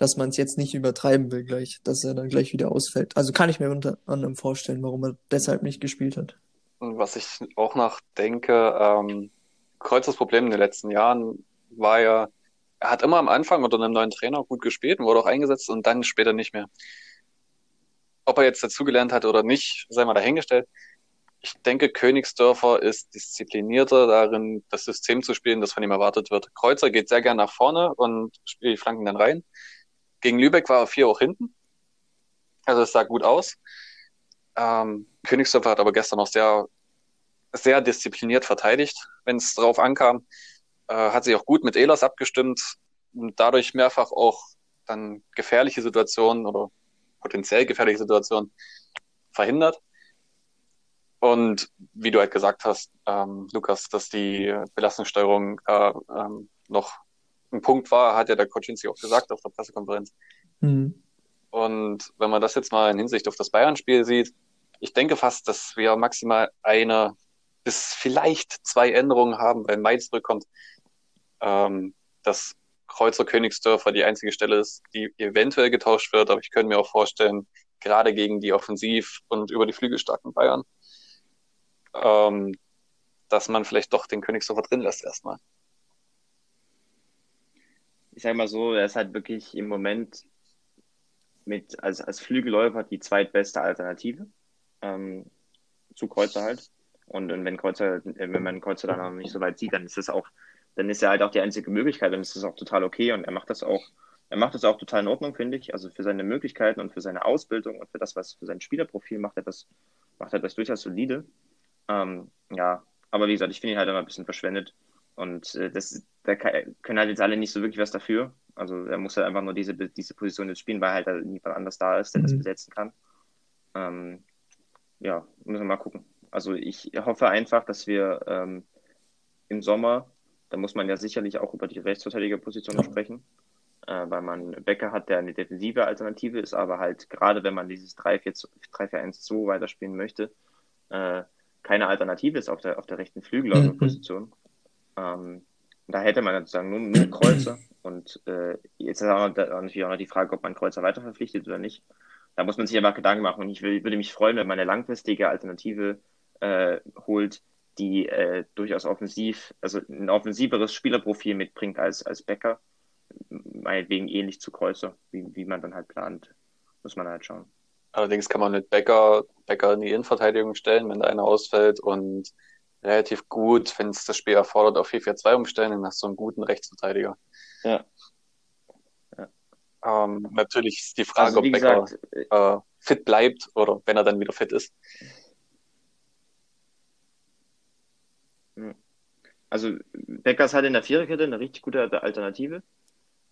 dass man es jetzt nicht übertreiben will gleich, dass er dann gleich wieder ausfällt. Also kann ich mir unter anderem vorstellen, warum er deshalb nicht gespielt hat. Was ich auch noch denke, ähm, Kreuzers Problem in den letzten Jahren war ja, er hat immer am Anfang unter einem neuen Trainer gut gespielt und wurde auch eingesetzt und dann später nicht mehr. Ob er jetzt dazugelernt hat oder nicht, sei mal dahingestellt. Ich denke, Königsdörfer ist disziplinierter darin, das System zu spielen, das von ihm erwartet wird. Kreuzer geht sehr gern nach vorne und spielt die Flanken dann rein. Gegen Lübeck war er vier auch hinten. Also es sah gut aus. Ähm, Königsdorfer hat aber gestern auch sehr, sehr diszipliniert verteidigt, wenn es darauf ankam. Äh, hat sich auch gut mit Elas abgestimmt und dadurch mehrfach auch dann gefährliche Situationen oder potenziell gefährliche Situationen verhindert. Und wie du halt gesagt hast, ähm, Lukas, dass die Belastungssteuerung äh, ähm, noch ein Punkt war, hat ja der Koczynski auch gesagt auf der Pressekonferenz. Mhm. Und wenn man das jetzt mal in Hinsicht auf das Bayern-Spiel sieht, ich denke fast, dass wir maximal eine bis vielleicht zwei Änderungen haben, wenn Mai zurückkommt, ähm, dass Kreuzer Königsdörfer die einzige Stelle ist, die eventuell getauscht wird, aber ich könnte mir auch vorstellen, gerade gegen die Offensiv- und über die Flügel starken Bayern, ähm, dass man vielleicht doch den Königsdörfer drin lässt erstmal ich sag mal so, er ist halt wirklich im Moment mit als, als Flügelläufer die zweitbeste Alternative ähm, zu Kreuzer halt. Und, und wenn Kreuzer, wenn man Kreuzer dann noch nicht so weit sieht, dann ist das auch, dann ist er halt auch die einzige Möglichkeit, dann ist das auch total okay und er macht das auch, er macht das auch total in Ordnung, finde ich. Also für seine Möglichkeiten und für seine Ausbildung und für das, was für sein Spielerprofil macht er das, macht er das durchaus solide. Ähm, ja, aber wie gesagt, ich finde ihn halt immer ein bisschen verschwendet. Und äh, das, da können halt jetzt alle nicht so wirklich was dafür. Also er muss halt einfach nur diese, diese Position jetzt spielen, weil halt, halt niemand anders da ist, der mhm. das besetzen kann. Ähm, ja, müssen wir mal gucken. Also ich hoffe einfach, dass wir ähm, im Sommer, da muss man ja sicherlich auch über die Rechtsverteidigerposition ja. sprechen, äh, weil man Becker hat, der eine defensive Alternative ist, aber halt gerade wenn man dieses 3-4-1-2 weiterspielen möchte, äh, keine Alternative ist auf der, auf der rechten Flügelposition. Mhm. Ähm, da hätte man sozusagen nur, nur Kreuzer. Und äh, jetzt ist auch natürlich auch noch die Frage, ob man Kreuzer weiter verpflichtet oder nicht. Da muss man sich einfach Gedanken machen. Und ich will, würde mich freuen, wenn man eine langfristige Alternative äh, holt, die äh, durchaus offensiv, also ein offensiveres Spielerprofil mitbringt als, als Becker. Meinetwegen ähnlich zu Kreuzer, wie, wie man dann halt plant. Muss man halt schauen. Allerdings kann man mit Becker, Becker in die Innenverteidigung stellen, wenn da einer ausfällt und relativ gut, wenn es das Spiel erfordert, auf 4-4-2 umstellen, dann hast du einen guten Rechtsverteidiger. Ja. ja. Ähm, natürlich ist die Frage, also, ob Becker gesagt, äh, fit bleibt oder wenn er dann wieder fit ist. Also Becker ist halt in der Viererkette eine richtig gute Alternative.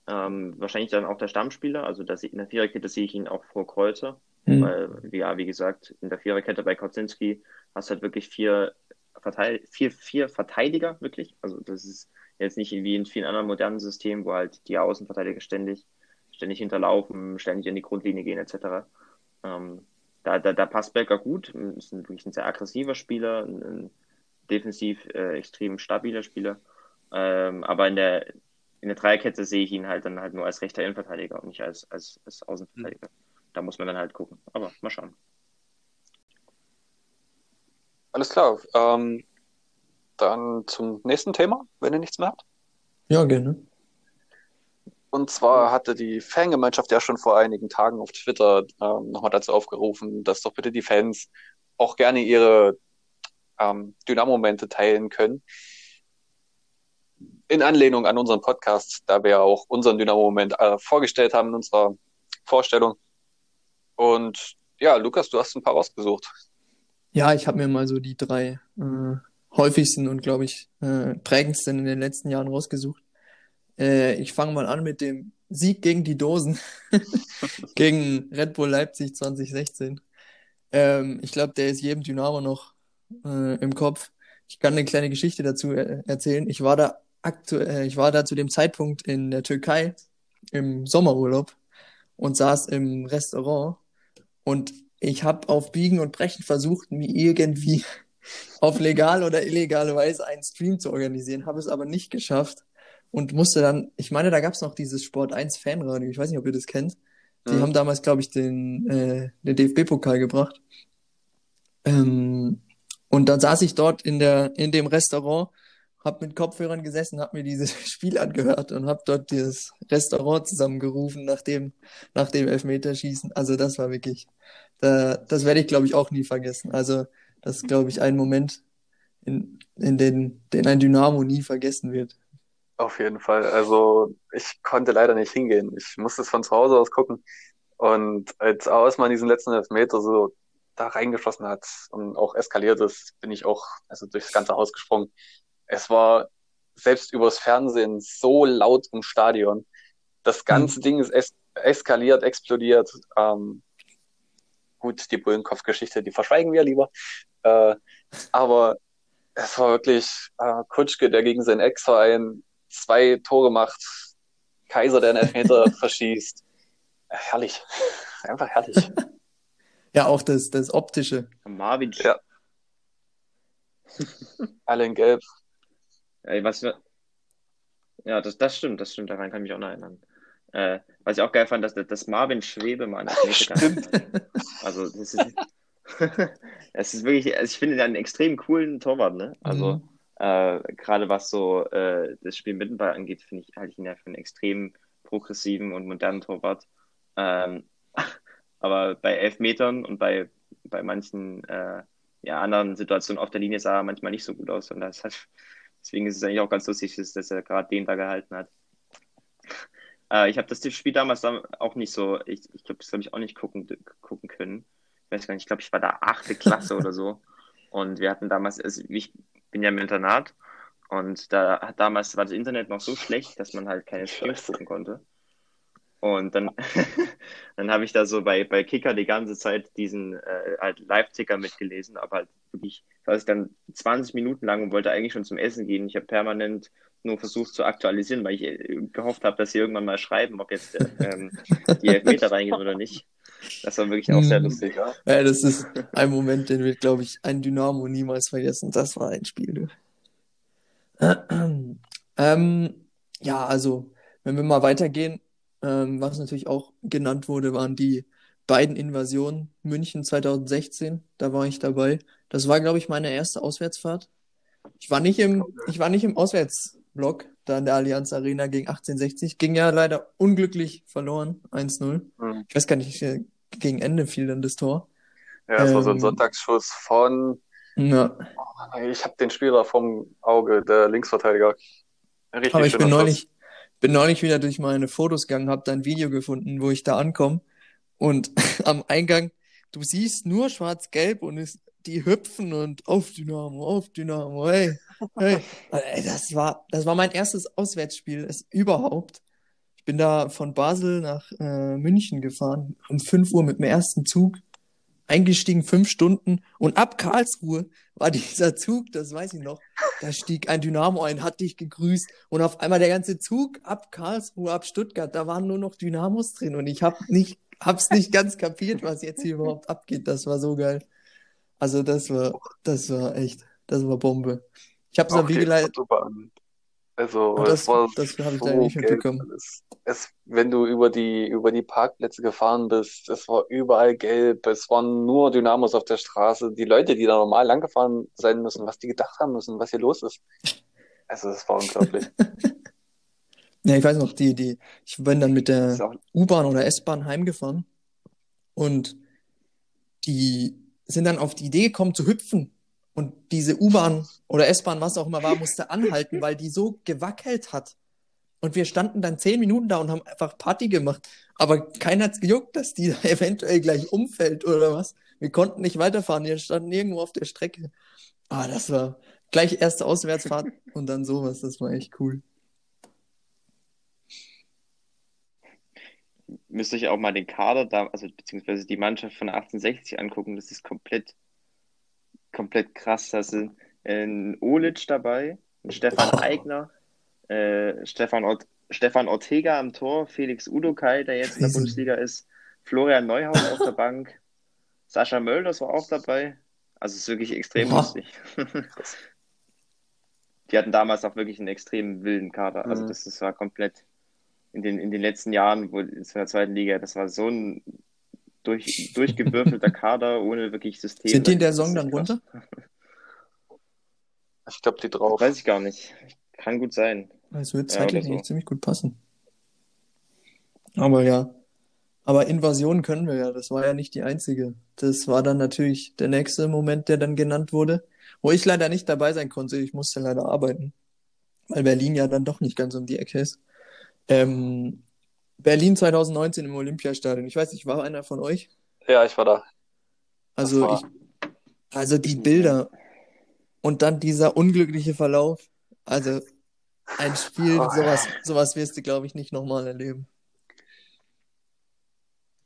Ähm, wahrscheinlich dann auch der Stammspieler. Also das, in der Viererkette sehe ich ihn auch vor Kreuzer. Mhm. Weil, ja, wie gesagt, in der Viererkette bei Kocinski hast du halt wirklich vier Verteid vier, vier Verteidiger, wirklich. Also das ist jetzt nicht wie in vielen anderen modernen Systemen, wo halt die Außenverteidiger ständig, ständig hinterlaufen, ständig in die Grundlinie gehen, etc. Ähm, da, da, da passt Becker gut, ist ein, wirklich ein sehr aggressiver Spieler, ein, ein defensiv äh, extrem stabiler Spieler. Ähm, aber in der, in der Dreierkette sehe ich ihn halt dann halt nur als rechter Innenverteidiger und nicht als, als, als Außenverteidiger. Mhm. Da muss man dann halt gucken. Aber mal schauen. Alles klar. Ähm, dann zum nächsten Thema, wenn ihr nichts mehr habt. Ja, gerne. Und zwar hatte die Fangemeinschaft ja schon vor einigen Tagen auf Twitter ähm, nochmal dazu aufgerufen, dass doch bitte die Fans auch gerne ihre ähm, Dynamo-Momente teilen können. In Anlehnung an unseren Podcast, da wir auch unseren Dynamo-Moment äh, vorgestellt haben in unserer Vorstellung. Und ja, Lukas, du hast ein paar rausgesucht. Ja, ich habe mir mal so die drei äh, häufigsten und, glaube ich, äh, prägendsten in den letzten Jahren rausgesucht. Äh, ich fange mal an mit dem Sieg gegen die Dosen, gegen Red Bull Leipzig 2016. Ähm, ich glaube, der ist jedem Dynamo noch äh, im Kopf. Ich kann eine kleine Geschichte dazu äh, erzählen. Ich war da aktuell, äh, ich war da zu dem Zeitpunkt in der Türkei im Sommerurlaub und saß im Restaurant und ich habe auf Biegen und Brechen versucht, mir irgendwie auf legal oder illegale Weise einen Stream zu organisieren, habe es aber nicht geschafft und musste dann, ich meine, da gab es noch dieses Sport 1 Fanradio, ich weiß nicht, ob ihr das kennt. Die mhm. haben damals, glaube ich, den, äh, den DFB-Pokal gebracht. Ähm, und dann saß ich dort in, der, in dem Restaurant, habe mit Kopfhörern gesessen, habe mir dieses Spiel angehört und habe dort dieses Restaurant zusammengerufen nach dem, nach dem Elfmeterschießen. Also das war wirklich, da, das werde ich, glaube ich, auch nie vergessen. Also das ist, glaube ich, ein Moment, in, in den, den ein Dynamo nie vergessen wird. Auf jeden Fall. Also ich konnte leider nicht hingehen. Ich musste es von zu Hause aus gucken. Und als Ausmann diesen letzten Elfmeter so da reingeschossen hat und auch eskaliert ist, bin ich auch also durchs ganze Haus gesprungen. Es war selbst übers Fernsehen so laut im Stadion. Das ganze mhm. Ding ist es eskaliert, explodiert. Ähm, gut, die Bullenkopf-Geschichte, die verschweigen wir lieber. Äh, aber es war wirklich äh, Kutschke, der gegen seinen Ex-Verein zwei Tore macht, Kaiser, der einen Elfmeter verschießt. Herrlich. Einfach herrlich. Ja, auch das, das Optische. Marvin. Ja. Alle in Gelb. Ey, was. Ja, das, das stimmt, das stimmt, daran kann ich mich auch noch erinnern. Äh, was ich auch geil fand, dass, dass Marvin Schwebe mal eine Stimmt. Also, das ist, das ist wirklich, also ich finde ihn einen extrem coolen Torwart, ne? Also, mhm. äh, gerade was so äh, das Spiel mit dem Ball angeht, finde ich, halte ich ihn ja für einen extrem progressiven und modernen Torwart. Ähm, aber bei Elfmetern und bei, bei manchen äh, ja, anderen Situationen auf der Linie sah er manchmal nicht so gut aus. Und das hat, deswegen ist es eigentlich auch ganz lustig, dass er gerade den da gehalten hat. Äh, ich habe das Spiel damals auch nicht so, ich, ich glaube, das habe ich auch nicht gucken, gucken können. Ich weiß gar nicht, ich glaube, ich war da achte Klasse oder so. Und wir hatten damals, also ich bin ja im Internat und da hat damals war das Internet noch so schlecht, dass man halt keine Streams gucken konnte. Und dann, dann habe ich da so bei, bei Kicker die ganze Zeit diesen äh, halt Live-Ticker mitgelesen, aber halt wirklich, weiß ich dann 20 Minuten lang und wollte eigentlich schon zum Essen gehen. Ich habe permanent nur versucht zu aktualisieren, weil ich äh, gehofft habe, dass sie irgendwann mal schreiben, ob jetzt ähm, die Elfmeter reingehen oder nicht. Das war wirklich auch sehr hm. lustig. Ja, ja das ist ein Moment, den wird, glaube ich, ein Dynamo niemals vergessen. Das war ein Spiel. ähm, ja, also, wenn wir mal weitergehen, ähm, was natürlich auch genannt wurde, waren die beiden Invasionen. München 2016, da war ich dabei. Das war, glaube ich, meine erste Auswärtsfahrt. Ich war nicht im, ich war nicht im Auswärtsblock, da in der Allianz Arena gegen 1860. Ging ja leider unglücklich verloren, 1-0. Mhm. Ich weiß gar nicht, äh, gegen Ende fiel dann das Tor. Ja, das ähm, war so ein ähm, Sonntagsschuss von. Ja. Oh, ich habe den Spieler vom Auge, der Linksverteidiger. Richtig Aber ich bin neulich, bin neulich wieder durch meine Fotos gegangen, habe da ein Video gefunden, wo ich da ankomme und am Eingang, du siehst nur schwarz-gelb und es, die hüpfen und auf Dynamo, auf Dynamo, hey. Das war, das war mein erstes Auswärtsspiel es, überhaupt. Ich bin da von Basel nach äh, München gefahren, um 5 Uhr mit dem ersten Zug eingestiegen, fünf Stunden und ab Karlsruhe war dieser Zug, das weiß ich noch, da stieg ein Dynamo ein, hat dich gegrüßt und auf einmal der ganze Zug ab Karlsruhe, ab Stuttgart, da waren nur noch Dynamos drin und ich hab nicht, hab's nicht ganz kapiert, was jetzt hier überhaupt abgeht. Das war so geil. Also das war, das war echt, das war Bombe. Ich hab's dann wie geleitet. Also das, es war das habe ich so da nicht mitbekommen. Es, es, wenn du über die über die Parkplätze gefahren bist, es war überall gelb, es waren nur Dynamos auf der Straße. Die Leute, die da normal langgefahren sein müssen, was die gedacht haben müssen, was hier los ist. Also es war unglaublich. ja, ich weiß noch, die, die, ich bin dann mit der U-Bahn oder S-Bahn heimgefahren und die sind dann auf die Idee gekommen zu hüpfen und diese U-Bahn oder S-Bahn, was auch immer war, musste anhalten, weil die so gewackelt hat. Und wir standen dann zehn Minuten da und haben einfach Party gemacht. Aber keiner hat's gejuckt, dass die da eventuell gleich umfällt oder was. Wir konnten nicht weiterfahren. Wir standen irgendwo auf der Strecke. Ah, das war gleich erste Auswärtsfahrt und dann sowas. Das war echt cool. müsst euch auch mal den Kader da, also beziehungsweise die Mannschaft von 1860 angucken. Das ist komplett, komplett krass. Da sind ein Olic dabei, ein Stefan Eigner, äh, Stefan, Ort Stefan Ortega am Tor, Felix Udokai, der jetzt in der Bundesliga ist, Florian Neuhaus auf der Bank, Sascha Mölders war auch dabei. Also es ist wirklich extrem Boah. lustig. Die hatten damals auch wirklich einen extrem wilden Kader. Also mhm. das, das war komplett in den, in den letzten Jahren, wo in der zweiten Liga, das war so ein durch, durchgewürfelter Kader ohne wirklich System. Sind die in der Saison dann runter? Ich glaube, die drauf. Weiß ich gar nicht. Kann gut sein. Es wird zeitlich ja, so. ziemlich gut passen. Aber ja. Aber Invasion können wir ja. Das war ja nicht die einzige. Das war dann natürlich der nächste Moment, der dann genannt wurde. Wo ich leider nicht dabei sein konnte. Ich musste leider arbeiten. Weil Berlin ja dann doch nicht ganz um die Ecke ist. Ähm, Berlin 2019 im Olympiastadion. Ich weiß nicht, war einer von euch? Ja, ich war da. Also, war... ich, also die Bilder und dann dieser unglückliche Verlauf. Also ein Spiel, oh. sowas, sowas wirst du, glaube ich, nicht nochmal erleben.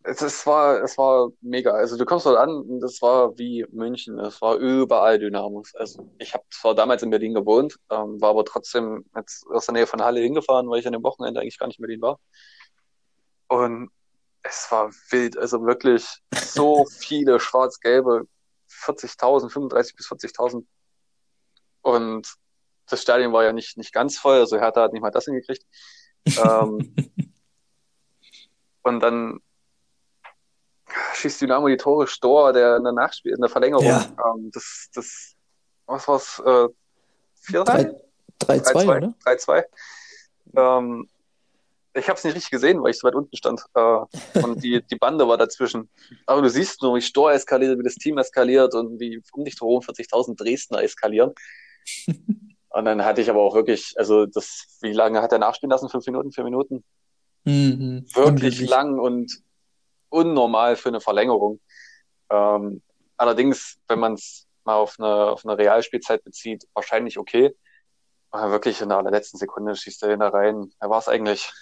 Es, es, war, es war mega. Also du kommst dort an und das war wie München. Es war überall Dynamos. Also ich habe zwar damals in Berlin gewohnt, ähm, war aber trotzdem jetzt aus der Nähe von Halle hingefahren, weil ich an dem Wochenende eigentlich gar nicht in Berlin war. Und es war wild. Also wirklich so viele schwarz-gelbe, 40.000, 35 bis 40.000. Und das Stadion war ja nicht, nicht ganz voll, also Hertha hat nicht mal das hingekriegt. ähm, und dann schießt Dynamo die Tore Stor, der in der Nachspiel, in der Verlängerung, ja. ähm, das, das, was war's, äh, 4-3? 3-2, oder? 3-2. Ähm, ich habe es nicht richtig gesehen, weil ich so weit unten stand. Äh, und die, die Bande war dazwischen. Aber du siehst nur, wie Stor eskaliert, wie das Team eskaliert und wie um dich herum 40.000 Dresdner eskalieren. Und dann hatte ich aber auch wirklich, also das, wie lange hat er nachspielen lassen? Fünf Minuten, vier Minuten? Mhm. Wirklich lang und unnormal für eine Verlängerung. Ähm, allerdings, wenn man es mal auf eine, auf eine Realspielzeit bezieht, wahrscheinlich okay. Aber wirklich in der allerletzten Sekunde schießt er hin da rein. Er war es eigentlich.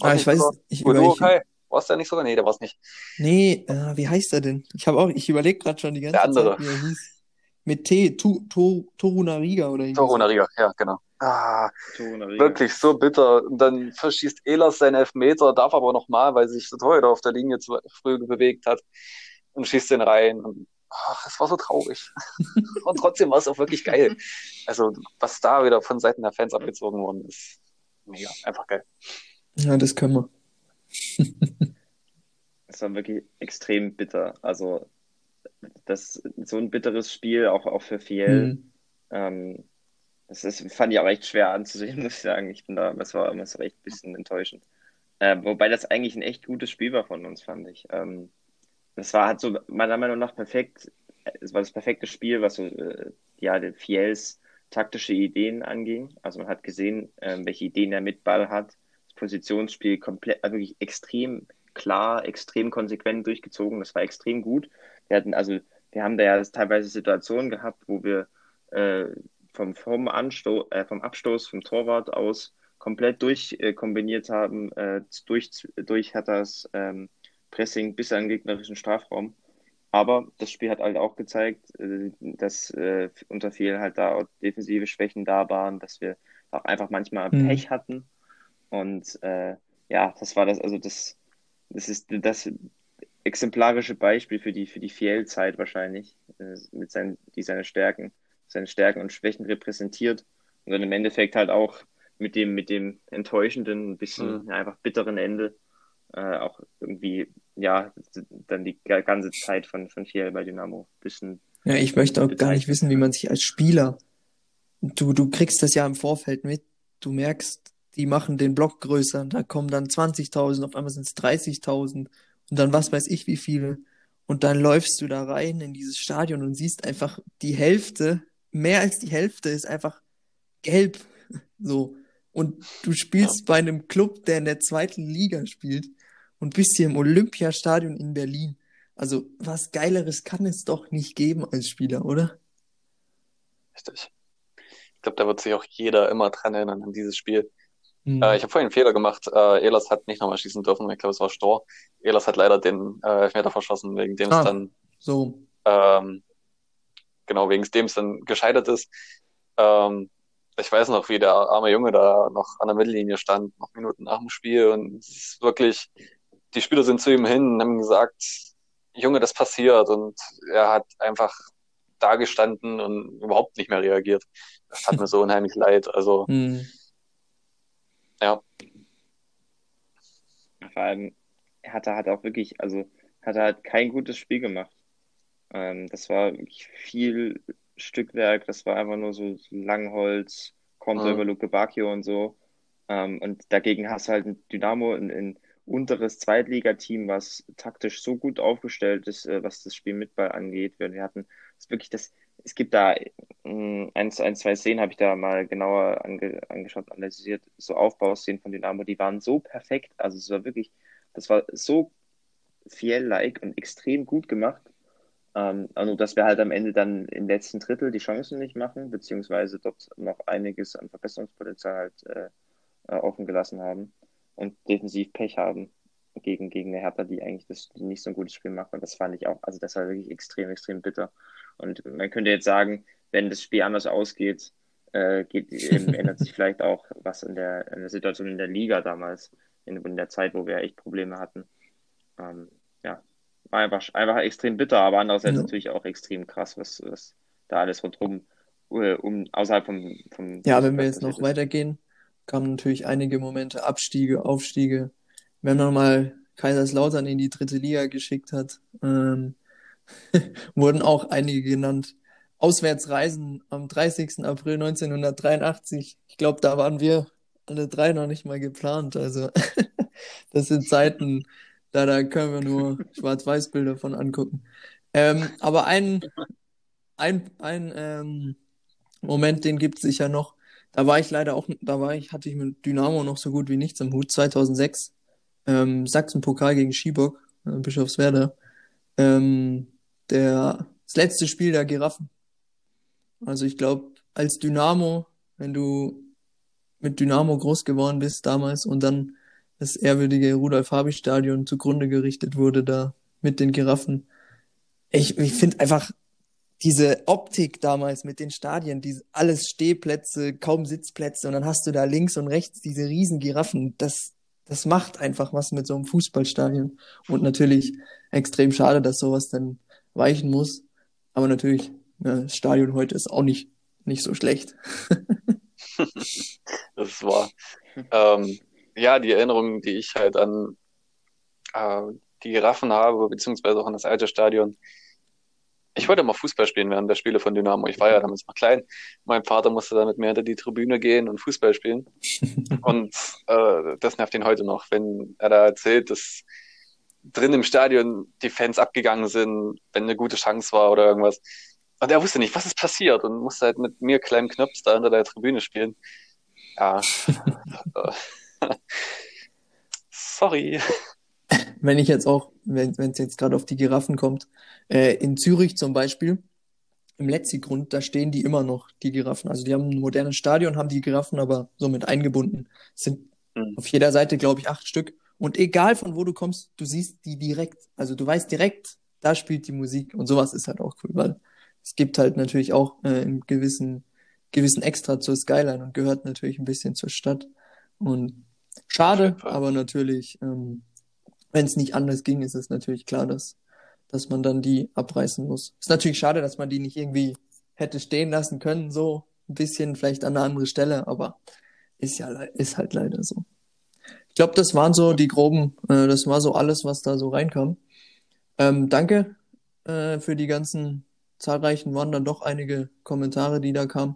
Ah, ich weiß, ich, über, ich, War es der nicht sogar? Nee, der war es nicht. Nee, äh, wie heißt er denn? Ich habe auch, ich überlege gerade schon die ganze der andere. Zeit, wie er hieß. Mit T, tu, tu, Torunariga oder irgendwas. Torunariga, ja, genau. Ah, wirklich so bitter. Und dann verschießt Elas seinen Elfmeter, darf aber nochmal, weil sich der Torhüter auf der Linie zu früh bewegt hat und schießt den rein. Und, ach, es war so traurig. und trotzdem war es auch wirklich geil. Also, was da wieder von Seiten der Fans abgezogen worden ist, mega, einfach geil. Ja, das können wir. Es war wirklich extrem bitter. Also, das so ein bitteres Spiel, auch, auch für Fiel. Mhm. Ähm, das ist, fand ich auch echt schwer anzusehen, muss ich sagen. Ich bin da, das war, das war echt ein bisschen enttäuschend. Äh, wobei das eigentlich ein echt gutes Spiel war von uns, fand ich. Ähm, das war halt so meiner Meinung nach perfekt. Es war das perfekte Spiel, was so äh, ja, Fiels taktische Ideen anging. Also man hat gesehen, äh, welche Ideen er mit Ball hat. Positionsspiel komplett, also wirklich extrem klar, extrem konsequent durchgezogen. Das war extrem gut. Wir hatten also, wir haben da ja teilweise Situationen gehabt, wo wir äh, vom, vom, Ansto äh, vom Abstoß vom Torwart aus komplett durchkombiniert äh, haben, durch, durch hat das ähm, Pressing bis an den gegnerischen Strafraum. Aber das Spiel hat halt auch gezeigt, äh, dass äh, unter vielen halt da defensive Schwächen da waren, dass wir auch einfach manchmal mhm. Pech hatten. Und äh, ja, das war das, also das, das ist das exemplarische Beispiel für die, für die Fiel-Zeit wahrscheinlich, äh, mit seinen, die seine Stärken, seine Stärken und Schwächen repräsentiert und dann im Endeffekt halt auch mit dem, mit dem enttäuschenden, ein bisschen mhm. einfach bitteren Ende äh, auch irgendwie, ja, dann die ganze Zeit von, von Fiel bei Dynamo ein bisschen. Ja, ich möchte auch gar nicht wissen, wie man sich als Spieler, du, du kriegst das ja im Vorfeld mit, du merkst, die machen den Block größer, da kommen dann 20.000, auf einmal sind es 30.000 und dann was weiß ich wie viele. Und dann läufst du da rein in dieses Stadion und siehst einfach die Hälfte, mehr als die Hälfte ist einfach gelb. So. Und du spielst bei einem Club, der in der zweiten Liga spielt und bist hier im Olympiastadion in Berlin. Also, was Geileres kann es doch nicht geben als Spieler, oder? Richtig. Ich glaube, da wird sich auch jeder immer dran erinnern an dieses Spiel. Mhm. Äh, ich habe vorhin einen Fehler gemacht. Äh, Elas hat nicht nochmal schießen dürfen. Ich glaube, es war Stor. Elas hat leider den äh, Elfmeter verschossen, wegen dem ah, es dann so. Ähm, genau, wegen dem es dann gescheitert ist. Ähm, ich weiß noch, wie der arme Junge da noch an der Mittellinie stand, noch Minuten nach dem Spiel. Und es ist wirklich, die Spieler sind zu ihm hin und haben gesagt, Junge, das passiert. Und er hat einfach da gestanden und überhaupt nicht mehr reagiert. Das hat mir so unheimlich leid. Also, hm. Ja. Vor allem, er hatte halt auch wirklich, also, hat er halt kein gutes Spiel gemacht. Ähm, das war wirklich viel Stückwerk, das war einfach nur so Langholz, kommt mhm. über Luke Bacchio und so. Ähm, und dagegen hast du halt ein Dynamo, ein, ein unteres Zweitligateam, was taktisch so gut aufgestellt ist, äh, was das Spiel mit Ball angeht. Wir hatten es wirklich das, es gibt da ein, ein zwei Szenen, habe ich da mal genauer ange, angeschaut, analysiert, so Aufbauszenen von Dynamo, die waren so perfekt. Also es war wirklich, das war so fiel-like und extrem gut gemacht. Ähm, also, dass wir halt am Ende dann im letzten Drittel die Chancen nicht machen, beziehungsweise dort noch einiges an Verbesserungspotenzial halt äh, äh, offen gelassen haben und defensiv Pech haben gegen, gegen eine Hertha, die eigentlich das, die nicht so ein gutes Spiel macht. Und das fand ich auch, also das war wirklich extrem, extrem bitter. Und man könnte jetzt sagen, wenn das Spiel anders ausgeht, äh, geht, ändert sich vielleicht auch was in der, in der Situation in der Liga damals, in, in der Zeit, wo wir echt Probleme hatten. Ähm, ja, war einfach, einfach extrem bitter, aber andererseits ja. natürlich auch extrem krass, was, was da alles rundherum äh, um, außerhalb vom, vom Ja, wenn wir jetzt noch ist. weitergehen, kamen natürlich einige Momente, Abstiege, Aufstiege. Wenn man mal Kaiserslautern in die dritte Liga geschickt hat, ähm, wurden auch einige genannt. Auswärtsreisen am 30. April 1983. Ich glaube, da waren wir alle drei noch nicht mal geplant. Also das sind Zeiten, da, da können wir nur Schwarz-Weiß-Bilder von angucken. Ähm, aber ein, ein, ein ähm, Moment, den gibt es sicher noch. Da war ich leider auch, da war ich, hatte ich mit Dynamo noch so gut wie nichts im Hut. 2006, ähm, Sachsen-Pokal gegen Schiebock, äh, Bischofswerda. Ähm, der, das letzte Spiel der Giraffen. Also ich glaube, als Dynamo, wenn du mit Dynamo groß geworden bist damals und dann das ehrwürdige Rudolf-Habich-Stadion zugrunde gerichtet wurde da mit den Giraffen. Ich, ich finde einfach diese Optik damals mit den Stadien, diese alles Stehplätze, kaum Sitzplätze und dann hast du da links und rechts diese riesen Giraffen. Das, das macht einfach was mit so einem Fußballstadion. Und natürlich extrem schade, dass sowas dann weichen muss. Aber natürlich, ne, das Stadion heute ist auch nicht, nicht so schlecht. das wahr. Ähm, ja, die Erinnerungen, die ich halt an äh, die Giraffen habe, beziehungsweise auch an das alte Stadion. Ich wollte mal Fußball spielen während der Spiele von Dynamo. Ich war ja damals noch klein. Mein Vater musste dann mit mir hinter die Tribüne gehen und Fußball spielen. und äh, das nervt ihn heute noch, wenn er da erzählt, dass drin im Stadion die Fans abgegangen sind, wenn eine gute Chance war oder irgendwas. Und er wusste nicht, was ist passiert und musste halt mit mir kleinem Knöps da hinter der Tribüne spielen. Ja. Sorry. Wenn ich jetzt auch, wenn es jetzt gerade auf die Giraffen kommt, äh, in Zürich zum Beispiel, im Letzigrund, da stehen die immer noch, die Giraffen. Also die haben ein modernes Stadion, haben die Giraffen aber somit eingebunden. Es sind mhm. auf jeder Seite, glaube ich, acht Stück. Und egal von wo du kommst, du siehst die direkt. Also du weißt direkt, da spielt die Musik. Und sowas ist halt auch cool, weil es gibt halt natürlich auch äh, einen gewissen, gewissen Extra zur Skyline und gehört natürlich ein bisschen zur Stadt. Und Schade, aber natürlich, ähm, wenn es nicht anders ging, ist es natürlich klar, dass, dass man dann die abreißen muss. Ist natürlich schade, dass man die nicht irgendwie hätte stehen lassen können, so ein bisschen vielleicht an eine andere Stelle, aber ist ja ist halt leider so. Ich glaube, das waren so die groben, äh, das war so alles, was da so reinkam. Ähm, danke äh, für die ganzen zahlreichen, waren dann doch einige Kommentare, die da kamen.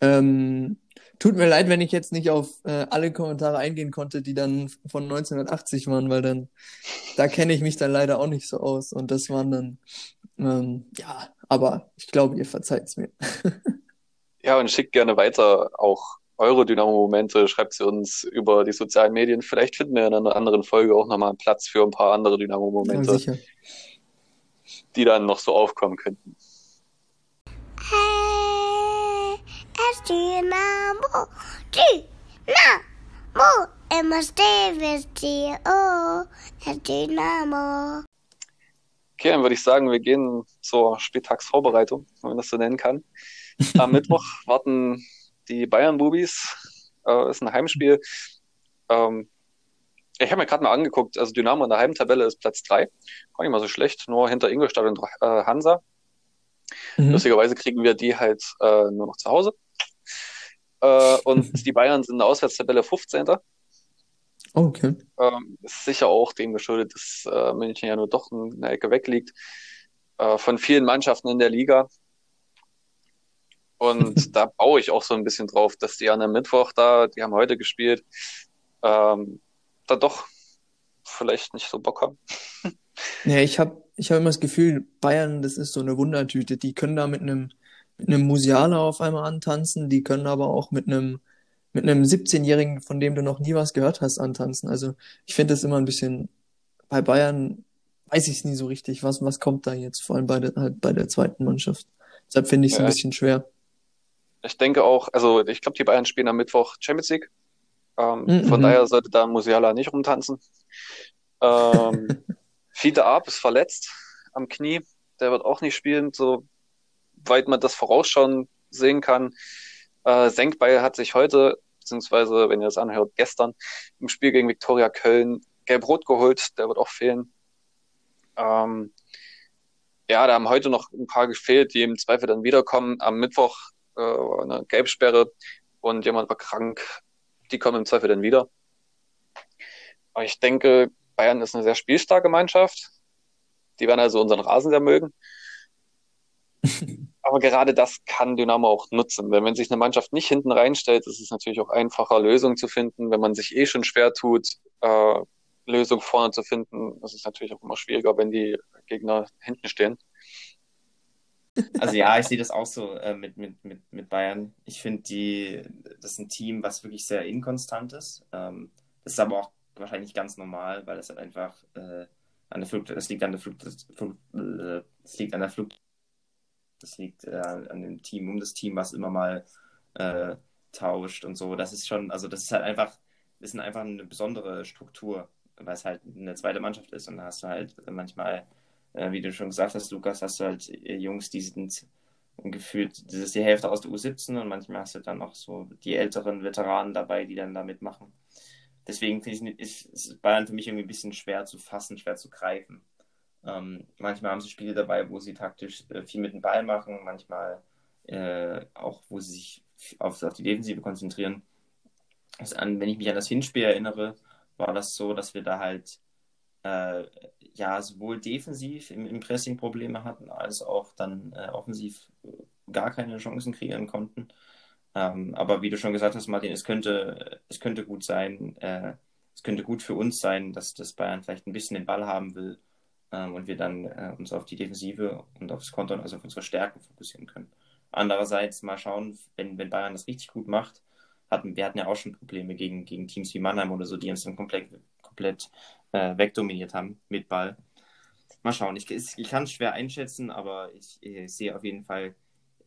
Ähm, tut mir leid, wenn ich jetzt nicht auf äh, alle Kommentare eingehen konnte, die dann von 1980 waren, weil dann, da kenne ich mich dann leider auch nicht so aus. Und das waren dann, ähm, ja, aber ich glaube, ihr verzeiht es mir. ja, und schickt gerne weiter auch eure Dynamo-Momente, schreibt sie uns über die sozialen Medien. Vielleicht finden wir in einer anderen Folge auch nochmal einen Platz für ein paar andere Dynamo-Momente, ja, die dann noch so aufkommen könnten. Hey, es Dynamo, Dynamo. Davis, oh, Dynamo. Okay, dann würde ich sagen, wir gehen zur Spieltagsvorbereitung, wenn man das so nennen kann. Am Mittwoch warten die Bayern-Bubis. Äh, ist ein Heimspiel. Ähm, ich habe mir gerade mal angeguckt, also Dynamo in der Heimtabelle ist Platz 3. Gar nicht mal so schlecht, nur hinter Ingolstadt und äh, Hansa. Mhm. Lustigerweise kriegen wir die halt äh, nur noch zu Hause. Äh, und die Bayern sind in der Auswärtstabelle 15. Okay. Ähm, ist sicher auch dem geschuldet, dass äh, München ja nur doch eine Ecke wegliegt äh, von vielen Mannschaften in der Liga. Und da baue ich auch so ein bisschen drauf, dass die an einem Mittwoch da, die haben heute gespielt, ähm, da doch vielleicht nicht so Bock haben. Ja, ich habe ich hab immer das Gefühl, Bayern, das ist so eine Wundertüte. Die können da mit einem mit einem Musiala auf einmal antanzen, die können aber auch mit einem mit einem 17-Jährigen, von dem du noch nie was gehört hast, antanzen. Also ich finde das immer ein bisschen, bei Bayern weiß ich es nie so richtig, was, was kommt da jetzt, vor allem bei der, halt bei der zweiten Mannschaft. Deshalb finde ich es ja, ein bisschen schwer. Ich denke auch, also ich glaube, die Bayern spielen am Mittwoch Champions League. Ähm, mhm. Von daher sollte da Musiala nicht rumtanzen. Ähm, Fiete Arp ist verletzt am Knie. Der wird auch nicht spielen, soweit man das vorausschauen sehen kann. Äh, Senkbeil hat sich heute, beziehungsweise, wenn ihr das anhört, gestern im Spiel gegen Viktoria Köln gelb-rot geholt. Der wird auch fehlen. Ähm, ja, da haben heute noch ein paar gefehlt, die im Zweifel dann wiederkommen. Am Mittwoch äh, eine Gelbsperre und jemand war krank. Die kommen im Zweifel dann wieder. Aber ich denke, Bayern ist eine sehr spielstarke Mannschaft. Die werden also unseren Rasen sehr mögen. Aber gerade das kann Dynamo auch nutzen. Wenn, wenn sich eine Mannschaft nicht hinten reinstellt, ist es natürlich auch einfacher, Lösungen zu finden. Wenn man sich eh schon schwer tut, äh, Lösungen vorne zu finden, ist es natürlich auch immer schwieriger, wenn die Gegner hinten stehen. Also ja, ich sehe das auch so äh, mit, mit, mit, mit Bayern. Ich finde, die, das ist ein Team, was wirklich sehr inkonstant ist. Ähm, das ist aber auch wahrscheinlich ganz normal, weil es halt einfach äh, an der Flucht, das liegt an der Flucht, das, das liegt an der Flucht das liegt äh, an dem Team, um das Team, was immer mal äh, tauscht und so. Das ist schon, also das ist halt einfach, ist einfach eine besondere Struktur, weil es halt eine zweite Mannschaft ist. Und da hast du halt manchmal, äh, wie du schon gesagt hast, Lukas, hast du halt äh, Jungs, die sind gefühlt, das ist die Hälfte aus der U17 und manchmal hast du dann auch so die älteren Veteranen dabei, die dann da mitmachen. Deswegen finde ich, ist, Bayern für mich irgendwie ein bisschen schwer zu fassen, schwer zu greifen. Ähm, manchmal haben sie Spiele dabei, wo sie taktisch äh, viel mit dem Ball machen, manchmal äh, auch, wo sie sich auf, auf die Defensive konzentrieren. Also an, wenn ich mich an das Hinspiel erinnere, war das so, dass wir da halt äh, ja sowohl defensiv im, im, Pressing Probleme hatten, als auch dann äh, offensiv gar keine Chancen kreieren konnten. Ähm, aber wie du schon gesagt hast, Martin, es könnte, es könnte gut sein, äh, es könnte gut für uns sein, dass das Bayern vielleicht ein bisschen den Ball haben will ähm, und wir dann äh, uns auf die Defensive und aufs Kontern, also auf unsere Stärken fokussieren können. Andererseits mal schauen, wenn, wenn Bayern das richtig gut macht, hatten, wir hatten ja auch schon Probleme gegen, gegen Teams wie Mannheim oder so, die uns dann komplett, komplett äh, wegdominiert haben mit Ball. Mal schauen, ich, ich kann es schwer einschätzen, aber ich, ich sehe auf jeden Fall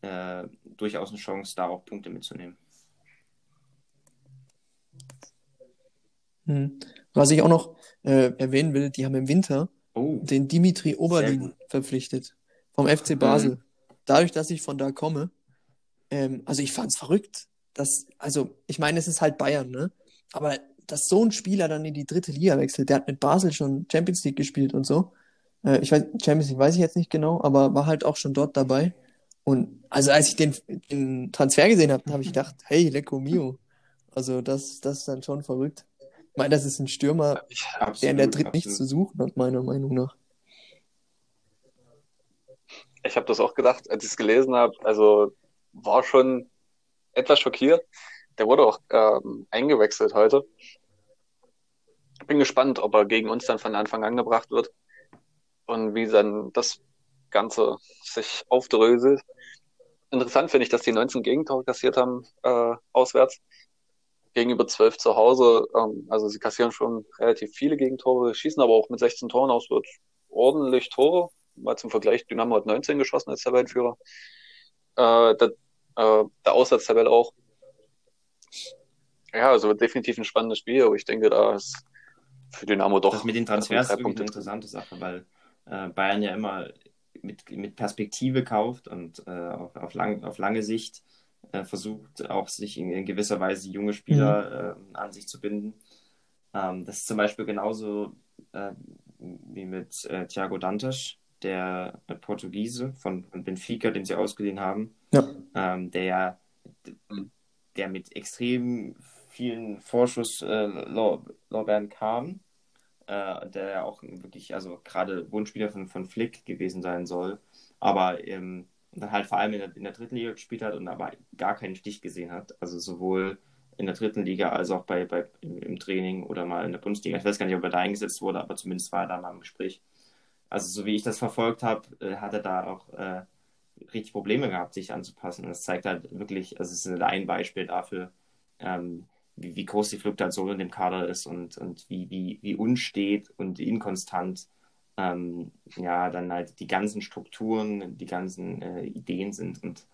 äh, durchaus eine Chance, da auch Punkte mitzunehmen. Hm. Was ich auch noch äh, erwähnen will, die haben im Winter oh, den Dimitri Oberlin verpflichtet vom FC Basel. Mhm. Dadurch, dass ich von da komme, ähm, also ich fand's verrückt, dass, also ich meine, es ist halt Bayern, ne? Aber dass so ein Spieler dann in die dritte Liga wechselt, der hat mit Basel schon Champions League gespielt und so. Äh, ich weiß, Champions League weiß ich jetzt nicht genau, aber war halt auch schon dort dabei. Und also als ich den, den Transfer gesehen habe, habe ich gedacht, hey, Lecco Mio. Also das, das ist dann schon verrückt. Ich meine, das ist ein Stürmer, absolut, der in der Dritt nichts zu suchen hat, meiner Meinung nach. Ich habe das auch gedacht, als ich es gelesen habe. Also war schon etwas schockiert. Der wurde auch ähm, eingewechselt heute. Bin gespannt, ob er gegen uns dann von Anfang an gebracht wird und wie dann das Ganze sich aufdröselt. Interessant finde ich, dass die 19 Gegentore kassiert haben äh, auswärts gegenüber 12 zu Hause. Ähm, also sie kassieren schon relativ viele Gegentore, schießen aber auch mit 16 Toren aus, wird ordentlich Tore. Mal zum Vergleich, Dynamo hat 19 geschossen als Tabellenführer. Äh, der, äh, der Auswärtstabelle auch. Ja, also definitiv ein spannendes Spiel, aber ich denke, da ist für Dynamo doch. Das mit den Transfers ist wirklich eine interessante Sache, weil äh, Bayern ja immer mit, mit Perspektive kauft und äh, auf, auf, lang, auf lange Sicht äh, versucht, auch sich in, in, gewisser Weise junge Spieler mhm. an sich zu binden. Ähm, das ist zum Beispiel genauso äh, wie mit äh, Thiago Dantas, der Portugiese von, von Benfica, den sie ausgeliehen haben, ja. ähm, der ja der mit extrem vielen Vorschusslorbeeren äh, kam, äh, der ja auch wirklich, also gerade Wunschspieler von, von Flick gewesen sein soll, aber ähm, dann halt vor allem in der, in der dritten Liga gespielt hat und aber gar keinen Stich gesehen hat. Also sowohl in der dritten Liga als auch bei, bei im, Training oder mal in der Bundesliga. Ich weiß gar nicht, ob er da eingesetzt wurde, aber zumindest war er da mal im Gespräch. Also so wie ich das verfolgt habe, äh, hat er da auch äh, richtig Probleme gehabt, sich anzupassen. Und das zeigt halt wirklich, also es ist ein Beispiel dafür, ähm, wie, wie, groß die Fluktuation in dem Kader ist und, und wie, wie, wie unstet und inkonstant ähm, ja dann halt die ganzen Strukturen, die ganzen äh, Ideen sind. Und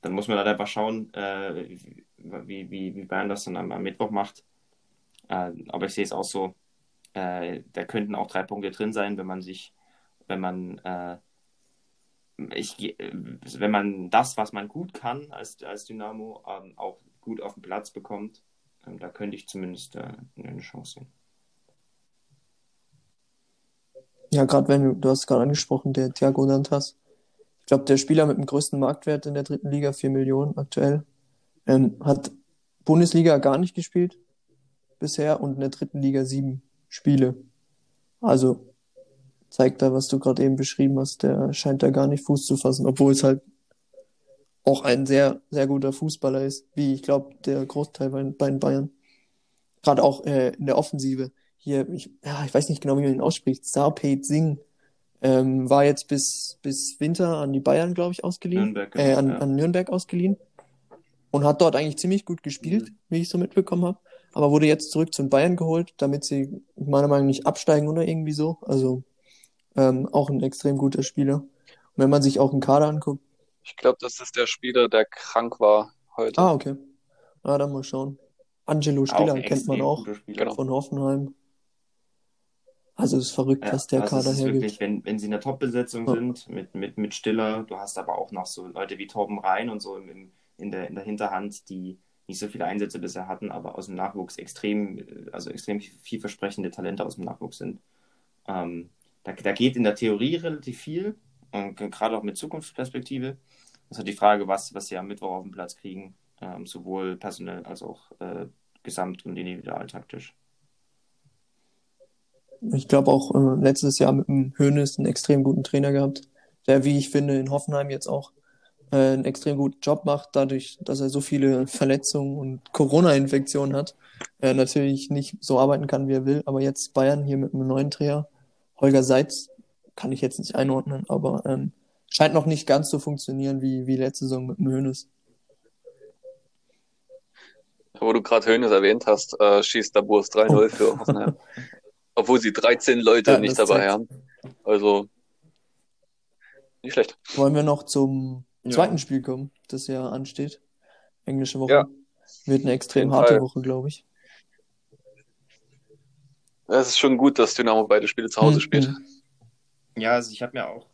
dann muss man halt einfach schauen, äh, wie, wie, wie Bayern das dann am, am Mittwoch macht. Äh, aber ich sehe es auch so, äh, da könnten auch drei Punkte drin sein, wenn man sich, wenn man äh, ich, wenn man das, was man gut kann als, als Dynamo, ähm, auch gut auf den Platz bekommt, da könnte ich zumindest äh, eine Chance sehen. Ja, gerade wenn du, du hast gerade angesprochen, der Thiago Dantas. Ich glaube, der Spieler mit dem größten Marktwert in der dritten Liga, 4 Millionen aktuell, ähm, hat Bundesliga gar nicht gespielt bisher und in der dritten Liga sieben Spiele. Also zeigt da, was du gerade eben beschrieben hast, der scheint da gar nicht Fuß zu fassen, obwohl es halt auch ein sehr, sehr guter Fußballer ist, wie ich glaube, der Großteil bei, bei den Bayern. Gerade auch äh, in der Offensive. Hier, ich, ja, ich weiß nicht genau, wie man ihn ausspricht. Sarpeit Singh ähm, war jetzt bis, bis Winter an die Bayern, glaube ich, ausgeliehen. Nürnberg, genau, äh, an, ja. an Nürnberg ausgeliehen. Und hat dort eigentlich ziemlich gut gespielt, mhm. wie ich so mitbekommen habe. Aber wurde jetzt zurück zu den Bayern geholt, damit sie meiner Meinung nach nicht absteigen oder irgendwie so. Also ähm, auch ein extrem guter Spieler. Und wenn man sich auch einen Kader anguckt. Ich glaube, das ist der Spieler, der krank war heute. Ah, okay. Ah, dann mal schauen. Angelo Stiller kennt man auch genau. von Hoffenheim. Also es ist verrückt, ja, was der also Kader hergibt. Wirklich, wenn, wenn sie in der Top-Besetzung ja. sind, mit, mit, mit Stiller, du hast aber auch noch so Leute wie Torben Rhein und so im, in, der, in der Hinterhand, die nicht so viele Einsätze bisher hatten, aber aus dem Nachwuchs extrem, also extrem vielversprechende Talente aus dem Nachwuchs sind. Ähm, da, da geht in der Theorie relativ viel und gerade auch mit Zukunftsperspektive. Das ist halt die Frage, was, was sie am Mittwoch auf dem Platz kriegen, ähm, sowohl personell als auch äh, gesamt- und individualtaktisch. Ich glaube auch äh, letztes Jahr mit dem Hönes einen extrem guten Trainer gehabt, der, wie ich finde, in Hoffenheim jetzt auch äh, einen extrem guten Job macht, dadurch, dass er so viele Verletzungen und Corona-Infektionen hat. Er natürlich nicht so arbeiten kann, wie er will, aber jetzt Bayern hier mit einem neuen Trainer Holger Seitz kann ich jetzt nicht einordnen, aber ähm, scheint noch nicht ganz so funktionieren wie, wie letzte Saison mit dem Hönes. Wo du gerade Hönes erwähnt hast, äh, schießt der Burs 3-0 oh. für Hoffenheim. Obwohl sie 13 Leute ja, nicht dabei zeigt. haben. Also nicht schlecht. Wollen wir noch zum ja. zweiten Spiel kommen, das ja ansteht? Englische Woche. Ja. Wird eine extrem harte Fall. Woche, glaube ich. Es ist schon gut, dass Dynamo beide Spiele zu Hause mhm. spielt. Ja, also ich habe mir auch,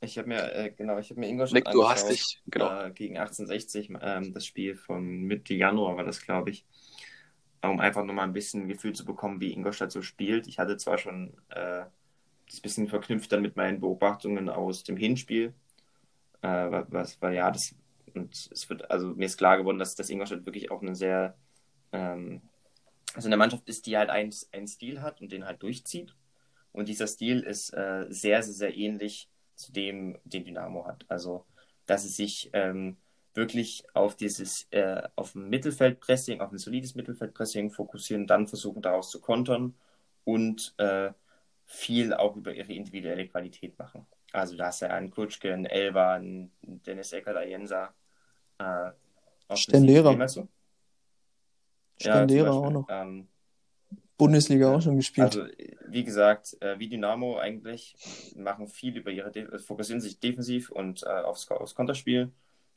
ich habe mir, äh, genau, ich habe mir Ingolstadt Nick, du hast dich, genau. Äh, gegen 1860, ähm, das Spiel von Mitte Januar war das, glaube ich, um einfach nochmal ein bisschen ein Gefühl zu bekommen, wie Ingolstadt so spielt. Ich hatte zwar schon äh, das bisschen verknüpft dann mit meinen Beobachtungen aus dem Hinspiel, äh, was war ja das, und es wird, also mir ist klar geworden, dass, dass Ingolstadt wirklich auch eine sehr ähm, also eine Mannschaft ist, die halt einen, einen Stil hat und den halt durchzieht. Und dieser Stil ist äh, sehr, sehr, sehr ähnlich zu dem, den Dynamo hat. Also, dass es sich ähm, wirklich auf dieses, äh, auf ein Mittelfeldpressing, auf ein solides Mittelfeldpressing fokussieren, dann versuchen daraus zu kontern und äh, viel auch über ihre individuelle Qualität machen. Also da hast du ja einen Kutschke, einen Elva, einen Dennis Eckert, Ayensa. Äh, Stendera. Stendera ja, auch noch. Ähm, Bundesliga auch schon gespielt. Also, wie gesagt, äh, wie Dynamo eigentlich, machen viel über ihre, De fokussieren sich defensiv und äh, aufs, aufs Konterspiel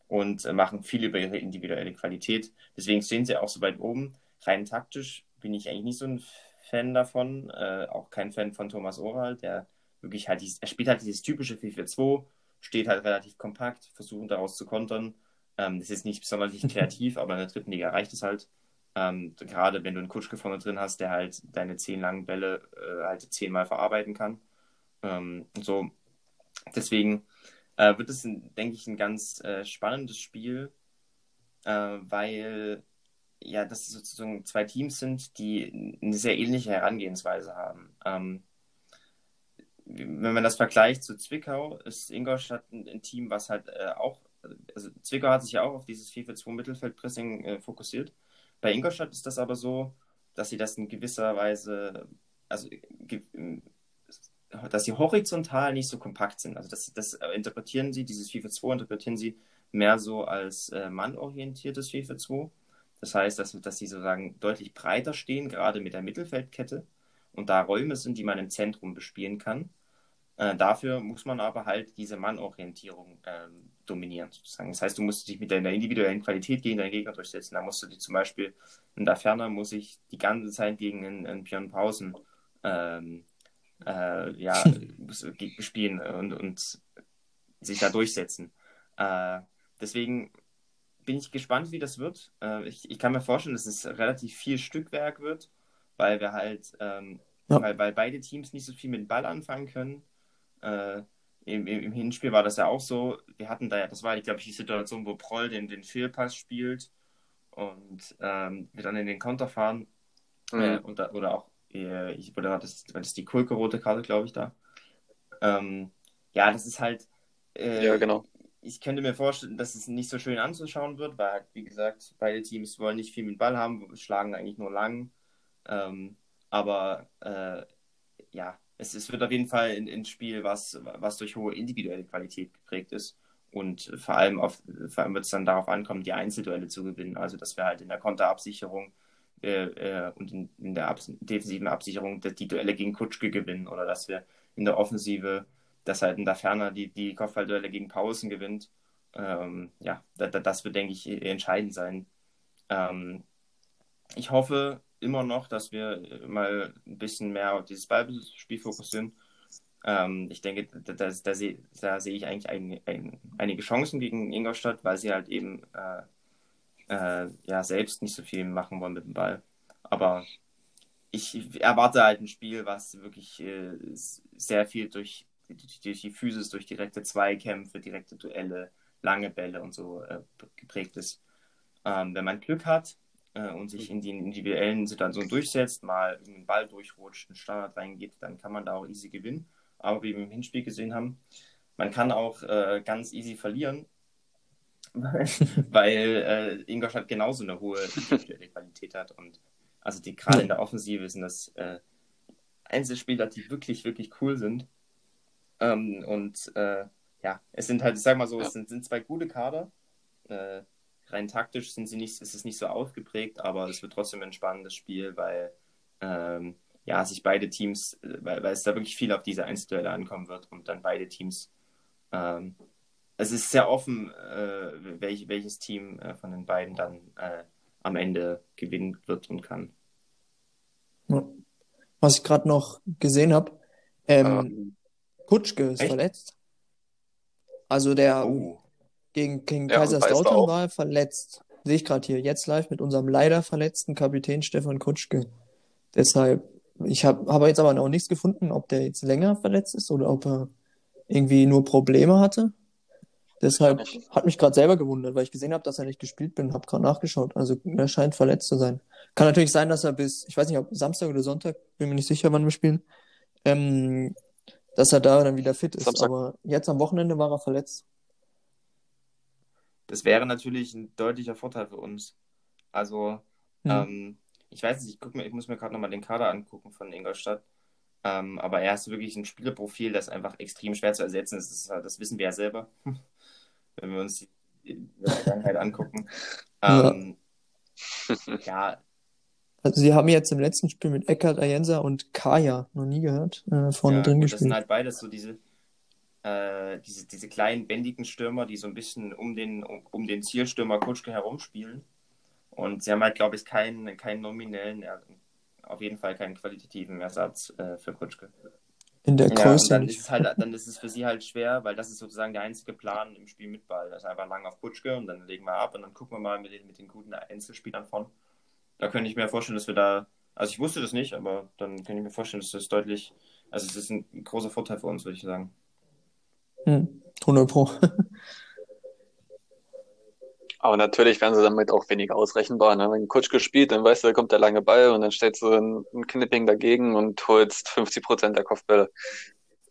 und äh, machen viel über ihre individuelle Qualität. Deswegen stehen sie auch so weit oben. Rein taktisch bin ich eigentlich nicht so ein Fan davon, äh, auch kein Fan von Thomas Oral, der wirklich halt, dieses, er spielt halt dieses typische 4-4-2, steht halt relativ kompakt, versuchen daraus zu kontern. Ähm, das ist nicht besonders kreativ, aber in der dritten Liga reicht es halt. Ähm, gerade wenn du einen Kutschke vorne drin hast, der halt deine zehn langen Bälle äh, halt zehnmal verarbeiten kann. Ähm, so, deswegen äh, wird es, denke ich, ein ganz äh, spannendes Spiel, äh, weil ja, das sozusagen zwei Teams sind, die eine sehr ähnliche Herangehensweise haben. Ähm, wenn man das vergleicht zu Zwickau, ist Ingolstadt ein, ein Team, was halt äh, auch, also Zwickau hat sich ja auch auf dieses 4-4-2 Mittelfeldpressing äh, fokussiert. Bei Ingolstadt ist das aber so, dass sie das in gewisser Weise, also dass sie horizontal nicht so kompakt sind. Also das, das interpretieren sie, dieses 4-4-2 interpretieren sie mehr so als äh, mannorientiertes 4-4-2. Das heißt, dass, dass sie sozusagen deutlich breiter stehen, gerade mit der Mittelfeldkette und da Räume sind, die man im Zentrum bespielen kann. Äh, dafür muss man aber halt diese Mannorientierung äh, dominieren, sozusagen. Das heißt, du musst dich mit deiner individuellen Qualität gegen deinen Gegner durchsetzen. Da musst du dich zum Beispiel, in der Ferne muss ich die ganze Zeit gegen einen, einen Björn Pausen ähm, äh, ja, spielen und, und sich da durchsetzen. Äh, deswegen bin ich gespannt, wie das wird. Äh, ich, ich kann mir vorstellen, dass es relativ viel Stückwerk wird, weil wir halt, ähm, ja. weil, weil beide Teams nicht so viel mit dem Ball anfangen können. Äh, im, im, Hinspiel war das ja auch so. Wir hatten da ja, das war, glaube ich, die Situation, wo Proll den, den Fehlpass spielt und ähm, wir dann in den Konter fahren. Mhm. Äh, und da, oder auch, äh, ich, oder das, das ist die Kulke rote Karte, glaube ich, da. Ähm, ja, das ist halt. Äh, ja, genau ich könnte mir vorstellen, dass es nicht so schön anzuschauen wird, weil, wie gesagt, beide Teams wollen nicht viel mit Ball haben, schlagen eigentlich nur lang. Ähm, aber äh, ja, es, es, wird auf jeden Fall ein, ein, Spiel, was, was durch hohe individuelle Qualität geprägt ist. Und vor allem, auf, vor allem wird es dann darauf ankommen, die Einzelduelle zu gewinnen. Also, dass wir halt in der Konterabsicherung äh, äh, und in, in der Abs defensiven Absicherung die Duelle gegen Kutschke gewinnen oder dass wir in der Offensive dass halt in der Ferner die, die Kopfballduelle gegen Pausen gewinnt. Ähm, ja, da, da, das wird, denke ich, entscheidend sein. Ähm, ich hoffe immer noch, dass wir mal ein bisschen mehr auf dieses Ballspiel fokussieren. Ähm, ich denke, da, da, da sehe da seh ich eigentlich ein, ein, einige Chancen gegen Ingolstadt, weil sie halt eben äh, äh, ja, selbst nicht so viel machen wollen mit dem Ball. Aber ich erwarte halt ein Spiel, was wirklich äh, sehr viel durch durch die Physis, durch direkte Zweikämpfe, direkte Duelle, lange Bälle und so äh, geprägt ist. Ähm, wenn man Glück hat äh, und sich in die individuellen Situationen durchsetzt, mal einen Ball durchrutscht, einen Standard reingeht, dann kann man da auch easy gewinnen. Aber wie wir im Hinspiel gesehen haben, man kann auch äh, ganz easy verlieren, weil äh, Ingolstadt genauso eine hohe individuelle Qualität hat. Und also die gerade in der Offensive sind das äh, Einzelspieler, die wirklich, wirklich cool sind. Ähm, und äh, ja, es sind halt, ich sag mal so, es sind, sind zwei gute Kader. Äh, rein taktisch sind sie nicht, ist es nicht so ausgeprägt, aber es wird trotzdem ein spannendes Spiel, weil ähm, ja, sich beide Teams, weil, weil es da wirklich viel auf diese Einzelduelle ankommen wird und dann beide Teams. Ähm, es ist sehr offen, äh, welch, welches Team äh, von den beiden dann äh, am Ende gewinnen wird und kann. Was ich gerade noch gesehen habe, ähm, Kutschke ist Echt? verletzt. Also der oh. Gegen, gegen ja, Kaiserslautern war er verletzt. Sehe ich gerade hier jetzt live mit unserem leider verletzten Kapitän Stefan Kutschke. Deshalb, ich habe hab jetzt aber noch nichts gefunden, ob der jetzt länger verletzt ist oder ob er irgendwie nur Probleme hatte. Deshalb hat mich gerade selber gewundert, weil ich gesehen habe, dass er nicht gespielt bin, habe gerade nachgeschaut. Also er scheint verletzt zu sein. Kann natürlich sein, dass er bis, ich weiß nicht, ob Samstag oder Sonntag, bin mir nicht sicher, wann wir spielen, ähm, dass er da dann wieder fit ist. Samstag. Aber jetzt am Wochenende war er verletzt. Das wäre natürlich ein deutlicher Vorteil für uns. Also, hm. ähm, ich weiß nicht, ich, mir, ich muss mir gerade nochmal den Kader angucken von Ingolstadt. Ähm, aber er ist wirklich ein Spielerprofil, das einfach extrem schwer zu ersetzen ist. Das, das wissen wir ja selber, wenn wir uns die, die Vergangenheit angucken. Ähm, ja. ja, also sie haben jetzt im letzten Spiel mit Eckhard Ayensa und Kaya noch nie gehört, äh, vorne ja, drin gespielt. Das sind halt beides so diese, äh, diese, diese kleinen, bändigen Stürmer, die so ein bisschen um den, um, um den Zielstürmer Kutschke herumspielen. Und sie haben halt, glaube ich, keinen, keinen nominellen, auf jeden Fall keinen qualitativen Ersatz äh, für Kutschke. In der Größe. Ja, dann, ist es halt, dann ist es für sie halt schwer, weil das ist sozusagen der einzige Plan im Spiel mit Ball. Das ist einfach lang auf Kutschke und dann legen wir ab und dann gucken wir mal mit den, mit den guten Einzelspielern von. Da könnte ich mir vorstellen, dass wir da, also ich wusste das nicht, aber dann könnte ich mir vorstellen, dass das deutlich, also es ist ein großer Vorteil für uns, würde ich sagen. Hm, 100 Pro. Aber natürlich werden sie damit auch weniger ausrechenbar. Ne? Wenn Kutschke spielt, dann weißt du, da kommt der lange Ball und dann stellst du ein, ein Knipping dagegen und holst 50 Prozent der Kopfbälle.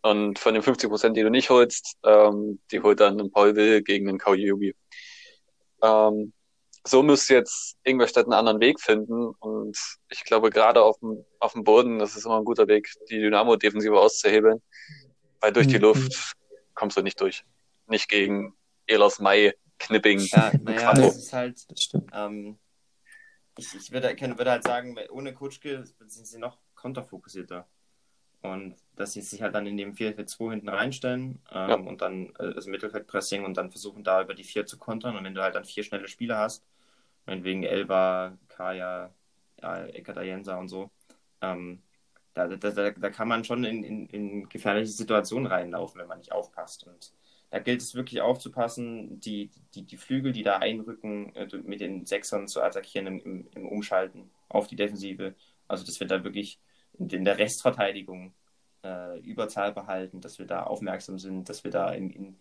Und von den 50 Prozent, die du nicht holst, ähm, die holt dann ein Paul Will gegen einen Kaujubi. Ähm, so müsste jetzt Ingolstadt einen anderen Weg finden. Und ich glaube, gerade auf dem, auf dem Boden, das ist immer ein guter Weg, die Dynamo-Defensive auszuhebeln. Weil durch die mhm. Luft kommst du nicht durch. Nicht gegen Elos Mai Knipping. Ja, naja, das ist halt. Das ähm, ich, ich würde, würde halt sagen, ohne Kutschke sind sie noch konterfokussierter. Und dass sie sich halt dann in dem 4-4-2 hinten reinstellen ähm, ja. und dann äh, also Mittelfeldpressing und dann versuchen da über die 4 zu kontern. Und wenn du halt dann vier schnelle Spieler hast, meinetwegen Elba, Kaya, ja, Ekatayensa und so, ähm, da, da, da, da kann man schon in, in, in gefährliche Situationen reinlaufen, wenn man nicht aufpasst. Und da gilt es wirklich aufzupassen, die, die, die Flügel, die da einrücken, äh, mit den Sechsern zu attackieren im, im, Umschalten auf die Defensive. Also, dass wir da wirklich in der Restverteidigung äh, Überzahl behalten, dass wir da aufmerksam sind, dass wir da in, in,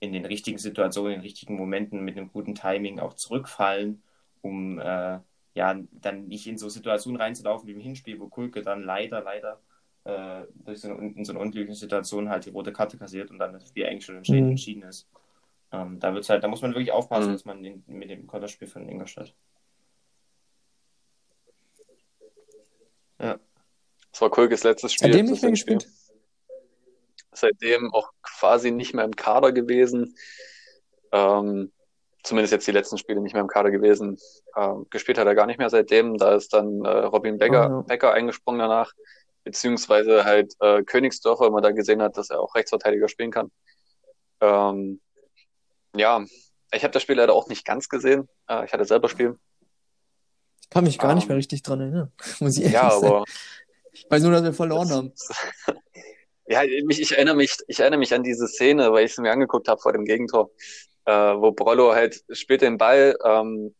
in den richtigen Situationen, in den richtigen Momenten mit einem guten Timing auch zurückfallen, um äh, ja dann nicht in so Situationen reinzulaufen wie im Hinspiel, wo Kulke dann leider, leider äh, durch so eine, in so einer unglücklichen Situation halt die rote Karte kassiert und dann das Spiel eigentlich schon entschieden, mhm. entschieden ist. Ähm, da wird's halt, da muss man wirklich aufpassen, mhm. dass man den, mit dem Konterspiel von Ingolstadt. Ja. Das war Kulkes letztes Spiel. Seitdem nicht mehr gespielt. Seitdem auch quasi nicht mehr im Kader gewesen. Ähm, zumindest jetzt die letzten Spiele nicht mehr im Kader gewesen. Ähm, gespielt hat er gar nicht mehr seitdem. Da ist dann äh, Robin Becker, oh, ja. Becker eingesprungen danach beziehungsweise halt äh, Königsdorf, weil man da gesehen hat, dass er auch Rechtsverteidiger spielen kann. Ähm, ja, ich habe das Spiel leider auch nicht ganz gesehen. Äh, ich hatte selber Spiel. Ich kann mich gar ähm, nicht mehr richtig dran erinnern, muss ich ehrlich ja, sagen. Aber, ich weiß nur, dass wir verloren haben. ja, mich, ich erinnere mich, ich erinnere mich an diese Szene, weil ich es mir angeguckt habe vor dem Gegentor, äh, wo Brollo halt spielt den Ball ähm,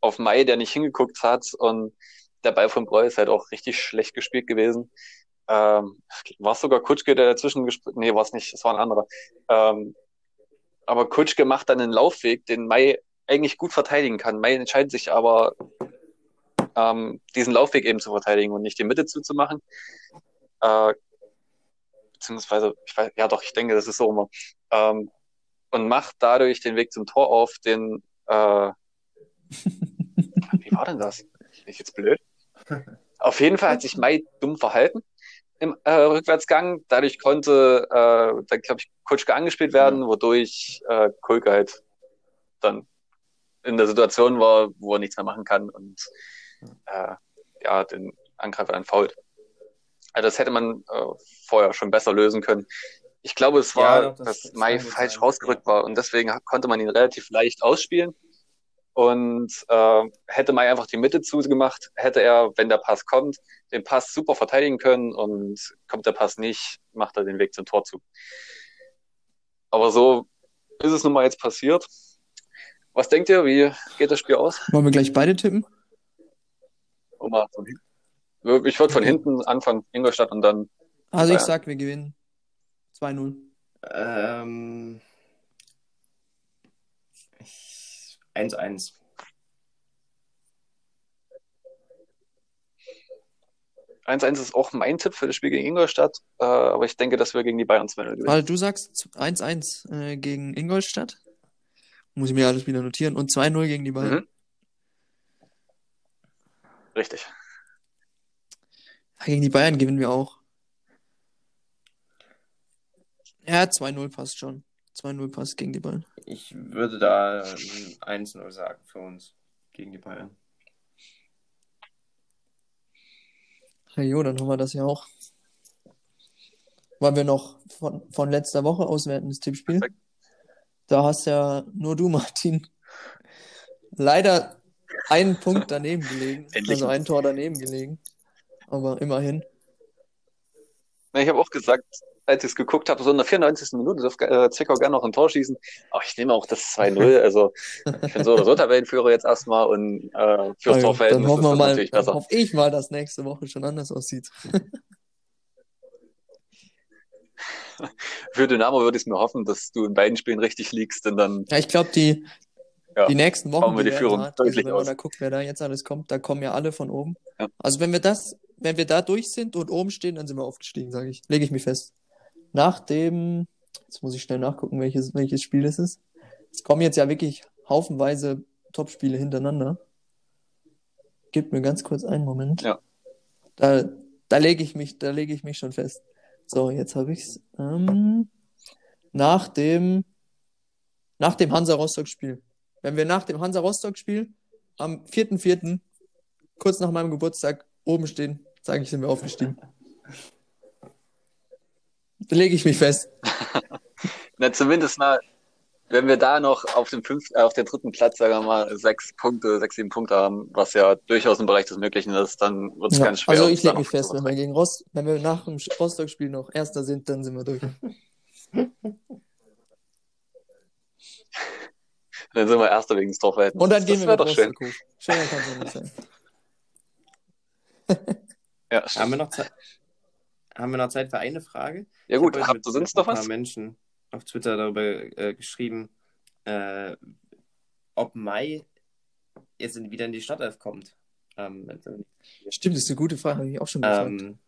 auf Mai, der nicht hingeguckt hat und der Ball von Breu ist halt auch richtig schlecht gespielt gewesen. Ähm, war es sogar Kutschke, der dazwischen gespielt Nee, war es nicht, es war ein anderer. Ähm, aber Kutschke macht dann einen Laufweg, den Mai eigentlich gut verteidigen kann. Mai entscheidet sich aber, ähm, diesen Laufweg eben zu verteidigen und nicht die Mitte zuzumachen. Äh, beziehungsweise, ich weiß, ja doch, ich denke, das ist so immer. Ähm, und macht dadurch den Weg zum Tor auf, den, äh, wie war denn das? Bin ich jetzt blöd? Auf jeden Fall hat sich Mai dumm verhalten im äh, Rückwärtsgang. Dadurch konnte äh, dann, glaube ich, Kutschke angespielt werden, wodurch äh, Kulke halt dann in der Situation war, wo er nichts mehr machen kann und äh, ja, den Angreifer dann fault. Also das hätte man äh, vorher schon besser lösen können. Ich glaube, es war, ja, das, dass das Mai falsch sein. rausgerückt war und deswegen konnte man ihn relativ leicht ausspielen. Und äh, hätte Mai einfach die Mitte zugemacht, hätte er, wenn der Pass kommt, den Pass super verteidigen können und kommt der Pass nicht, macht er den Weg zum Tor zu. Aber so ist es nun mal jetzt passiert. Was denkt ihr, wie geht das Spiel aus? Wollen wir gleich beide tippen? Mal von hinten. Ich würde von hinten anfangen, Ingolstadt und dann. Also ich sag, wir gewinnen 2-0. Ähm, 1-1. Eins eins ist auch mein Tipp für das Spiel gegen Ingolstadt, äh, aber ich denke, dass wir gegen die Bayern 2 gewinnen. Weil du sagst 1-1 äh, gegen Ingolstadt. Muss ich mir alles wieder notieren. Und 2-0 gegen die Bayern. Mhm. Richtig. Gegen die Bayern gewinnen wir auch. Ja, 2-0 passt schon. 2-0 passt gegen die Bayern. Ich würde da 1-0 sagen für uns gegen die Bayern. Ja, jo, dann haben wir das ja auch. Wollen wir noch von, von letzter Woche auswerten, das Tippspiel? Perfekt. Da hast ja nur du, Martin, leider einen Punkt daneben gelegen. Endlich. Also ein Tor daneben gelegen. Aber immerhin. Na, Ich habe auch gesagt, als ich es geguckt habe, so in der 94. Minute darf äh, Zwickau gerne noch ein Tor schießen. Aber ich nehme auch das 2-0. Also ich bin so oder so Tabellenführer jetzt erstmal und äh, fürs Also, dann Torverhältnis hoffen ist wir mal, natürlich dann hoffe ich mal, dass nächste Woche schon anders aussieht. Für Dynamo würde ich es mir hoffen, dass du in beiden Spielen richtig liegst, denn dann Ja, ich glaube, die, Ja, die nächsten Wochen, wir die werden Führung hart. Also deutlich wenn man da guckt, wer da jetzt alles kommt, da kommen ja alle von oben. Ja. Also wenn wir das, wenn wir da durch sind und oben stehen, dann sind wir aufgestiegen, sage ich. Lege ich mich fest. Nach dem, jetzt muss ich schnell nachgucken, welches, welches Spiel es ist. Es kommen jetzt ja wirklich haufenweise Topspiele hintereinander. Gib mir ganz kurz einen Moment. Ja. Da, da lege ich mich, da lege ich mich schon fest. So, jetzt habe ich's. Ähm, nach dem, nach dem Hansa Rostock-Spiel. Wenn wir nach dem Hansa Rostock-Spiel am 4.4., kurz nach meinem Geburtstag, oben stehen, sage ich, sind wir aufgestiegen. Da lege ich mich fest. na, zumindest mal, wenn wir da noch auf dem fünften, äh, auf den dritten Platz, sagen wir mal, sechs Punkte, sechs, sieben Punkte haben, was ja durchaus im Bereich des Möglichen ist, dann wird es Ja, ganz schwer. also ich lege mich fest, wenn wir gegen Rost, wenn wir nach dem Rostock-Spiel noch Erster sind, dann sind wir durch. Dann sind wir Erster wegen des Torverhältnisses. Und dann gehen das wir doch schön. Schöner kann es ja nicht sein. Ja, Haben wir noch Zeit? Haben wir noch Zeit für eine Frage? ja Ich gut, habe heute habt mit ihr sonst ein noch paar was? Menschen auf Twitter darüber äh, geschrieben, äh, ob Mai jetzt wieder in die Startelf kommt. Ähm, Stimmt, das ist eine gute Frage, habe ich auch schon gefragt. ähm,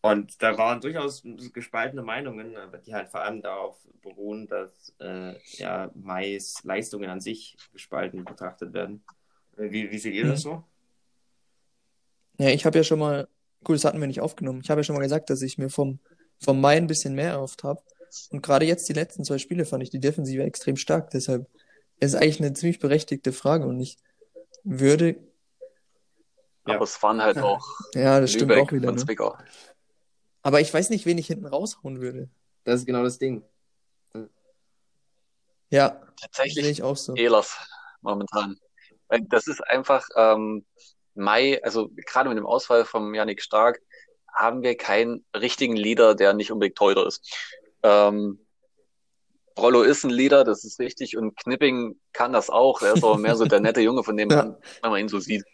und da waren durchaus gespaltene Meinungen, aber die halt vor allem darauf beruhen, dass äh, ja, Mais Leistungen an sich gespalten betrachtet werden. Äh, Wie, wie seht ihr das so? Ja, ich habe ja schon mal, gut, das hatten wir nicht aufgenommen. Ich habe ja schon mal gesagt, dass ich mir vom, vom Mai ein bisschen mehr erhofft habe. Und gerade jetzt die letzten zwei Spiele fand ich die Defensive extrem stark. Deshalb ist es eigentlich eine ziemlich berechtigte Frage und ich würde, Ja. Aber es waren halt auch ja, das stimmt Lübeck auch wieder. Ne? Aber ich weiß nicht, wen ich hinten raushauen würde. Das ist genau das Ding. Ja, sehe Tatsächlich ich auch so. Ehlers momentan. Das ist einfach ähm, Mai, also gerade mit dem Ausfall von Yannick Stark haben wir keinen richtigen Leader, der nicht unbedingt Torhüter ist. Ähm, Rollo ist ein Leader, das ist richtig, und Knipping kann das auch. Er ist aber mehr so der nette Junge, von dem Ja. man, wenn man ihn so sieht.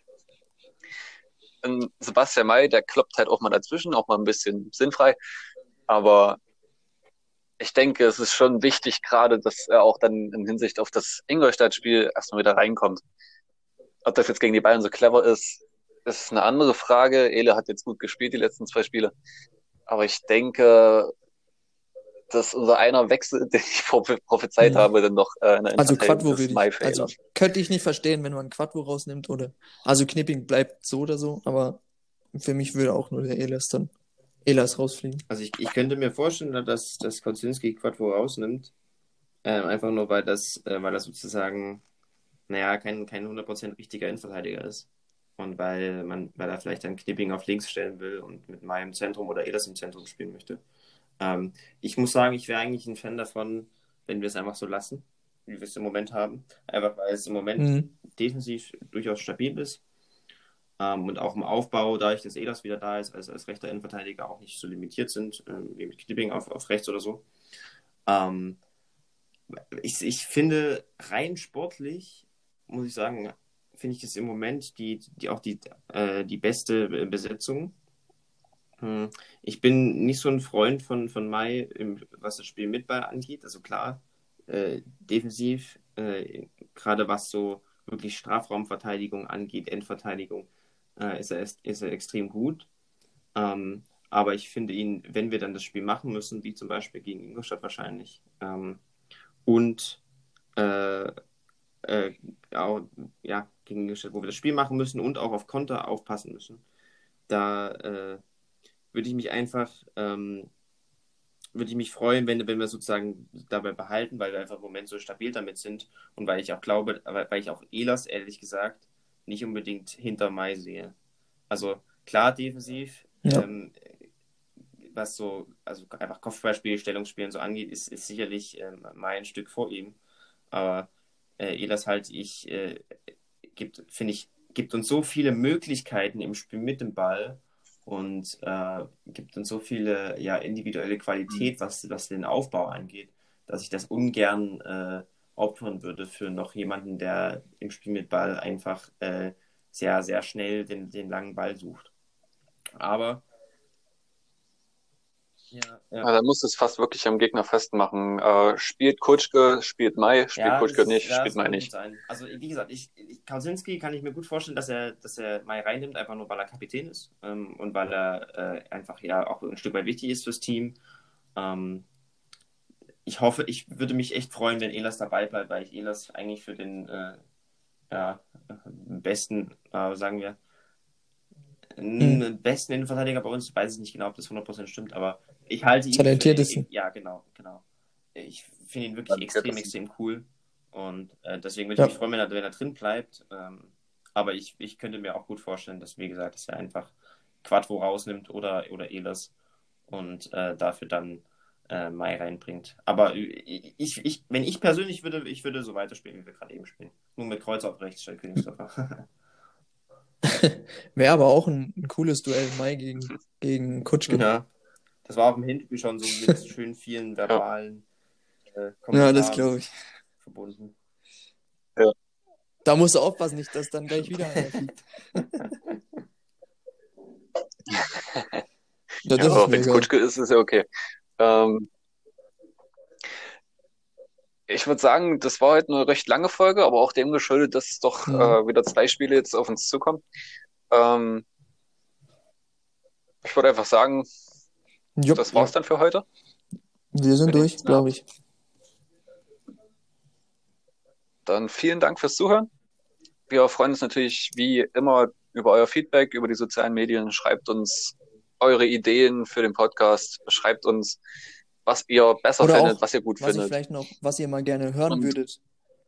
Und Sebastian May, der kloppt halt auch mal dazwischen, auch mal ein bisschen sinnfrei. Aber ich denke, es ist schon wichtig, gerade, dass er auch dann in Hinsicht auf das Ingolstadt-Spiel erstmal wieder reinkommt. Ob das jetzt gegen die Bayern so clever ist, ist eine andere Frage. Ele hat jetzt gut gespielt, die letzten zwei Spiele. Aber ich denke, dass unser einer Wechsel, den ich prophe- prophezeit Mhm. habe, dann doch äh, in der Also Innenverteidigung Quadvo würde ich, also könnte ich nicht verstehen, wenn man Quadvo rausnimmt oder, also Knipping bleibt so oder so, aber für mich würde auch nur der Elas dann, Elas rausfliegen. Also ich, ich könnte mir vorstellen, dass, dass Konzinski Quattro rausnimmt. Ähm, einfach nur, weil das, äh, weil das sozusagen, naja, kein, kein 100% richtiger Innenverteidiger ist. Und weil man, weil er vielleicht dann Knipping auf links stellen will und mit Mai im Zentrum oder Elas im Zentrum spielen möchte. Ähm, ich muss sagen, ich wäre eigentlich ein Fan davon, wenn wir es einfach so lassen, wie wir es im Moment haben. Einfach weil es im Moment Mhm. defensiv durchaus stabil ist. Ähm, und auch im Aufbau, dadurch, dass Elas wieder da ist, als, als rechter Innenverteidiger auch nicht so limitiert sind, ähm, wie mit Knipping auf, auf rechts oder so. Ähm, ich, ich finde, rein sportlich, muss ich sagen, finde ich es im Moment die, die auch die, äh, die beste Besetzung. Hm, Ich bin nicht so ein Freund von, von Mai, im, was das Spiel mit Ball angeht. Also klar, äh, defensiv, äh, gerade was so wirklich Strafraumverteidigung angeht, Endverteidigung, äh, ist, er, ist er extrem gut. Ähm, aber ich finde ihn, wenn wir dann das Spiel machen müssen, wie zum Beispiel gegen Ingolstadt wahrscheinlich, ähm, und äh, äh, auch, ja, gegen Ingolstadt, wo wir das Spiel machen müssen und auch auf Konter aufpassen müssen, da äh, würde ich mich einfach, ähm, würde ich mich freuen, wenn, wenn wir sozusagen dabei behalten, weil wir einfach im Moment so stabil damit sind und weil ich auch glaube, weil ich auch Elas, ehrlich gesagt, nicht unbedingt hinter Mai sehe. Also klar defensiv, Ja. ähm, was so, also einfach Kopfballspiel, Stellungsspiel und so angeht, ist, ist sicherlich ähm, mein Stück vor ihm. Aber äh, Elas halt, ich, äh, gibt, finde ich, gibt uns so viele Möglichkeiten im Spiel mit dem Ball und äh, gibt uns so viele ja, individuelle Qualität, was, was den Aufbau angeht, dass ich das ungern äh, opfern würde für noch jemanden, der im Spiel mit Ball einfach äh, sehr, sehr schnell den, den langen Ball sucht. Aber ja, ja. ja, dann muss es fast wirklich am Gegner festmachen. Äh, spielt Kutschke, spielt Mai, spielt ja, Kutschke nicht, ja, spielt Mai nicht. Sein. Also wie gesagt, ich, ich, Kausinski kann ich mir gut vorstellen, dass er, dass er Mai reinnimmt, einfach nur weil er Kapitän ist ähm, und weil er äh, einfach ja auch ein Stück weit wichtig ist fürs Team. Ähm, ich hoffe, ich würde mich echt freuen, wenn Elas dabei bleibt, weil ich Elas eigentlich für den äh, ja, besten, äh, sagen wir, mhm. besten Innenverteidiger bei uns, weiß ich nicht genau, ob das 100% stimmt, aber ich halte ihn. Talentiertesten. Für, ja, genau, genau. Ich finde ihn wirklich extrem, extrem cool. Und äh, deswegen würde ich ja. mich freuen, wenn er, wenn er drin bleibt. Ähm, aber ich, ich könnte mir auch gut vorstellen, dass, wie gesagt, dass er einfach Quattro rausnimmt oder, oder Elas und äh, dafür dann äh, Mai reinbringt. Aber ich, ich, wenn ich persönlich würde, ich würde so weiterspielen, wie wir gerade eben spielen. Nur mit Kreuz auf rechts statt Königsdorfer. Wäre aber auch ein, ein, cooles Duell Mai gegen, gegen Kutschke. Ja. Das war auch im Hinspiel schon so mit schön vielen verbalen äh, Ja, das glaube ich. Verbunden. Ja. Da musst du aufpassen, nicht, dass dann gleich wieder einer fliegt. ja, wenn es Kutschke ist, ist ja okay. Ähm, ich würde sagen, das war heute eine recht lange Folge, aber auch dem geschuldet, dass doch mhm. äh, wieder zwei Spiele jetzt auf uns zukommen. Ähm, ich würde einfach sagen, Jupp, das war's ja. dann für heute. Wir sind durch, glaube ich. Dann vielen Dank fürs Zuhören. Wir freuen uns natürlich wie immer über euer Feedback, über die sozialen Medien. Schreibt uns eure Ideen für den Podcast. Schreibt uns, was ihr besser Oder findet, was ihr gut was findet. Ihr vielleicht noch, was ihr mal gerne hören Und, würdet.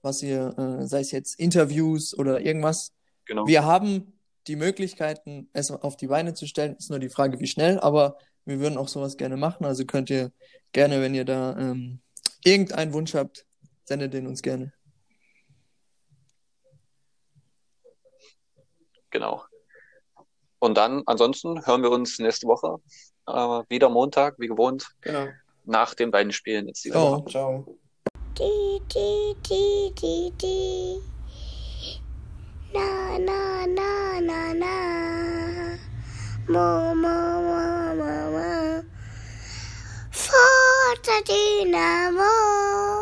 Was ihr, äh, sei es jetzt Interviews oder irgendwas. Genau. Wir haben die Möglichkeiten, es auf die Beine zu stellen. Ist nur die Frage, wie schnell. Aber wir würden auch sowas gerne machen. Also könnt ihr gerne, wenn ihr da ähm, irgendeinen Wunsch habt, sendet den uns gerne. Genau. Und dann, ansonsten hören wir uns nächste Woche äh, wieder Montag, wie gewohnt. Genau. Nach den beiden Spielen jetzt diese Ciao. Woche. Ciao. Die, die, die, die, die. Na, na, na, na, na. more, more, more, more, for the dynamo.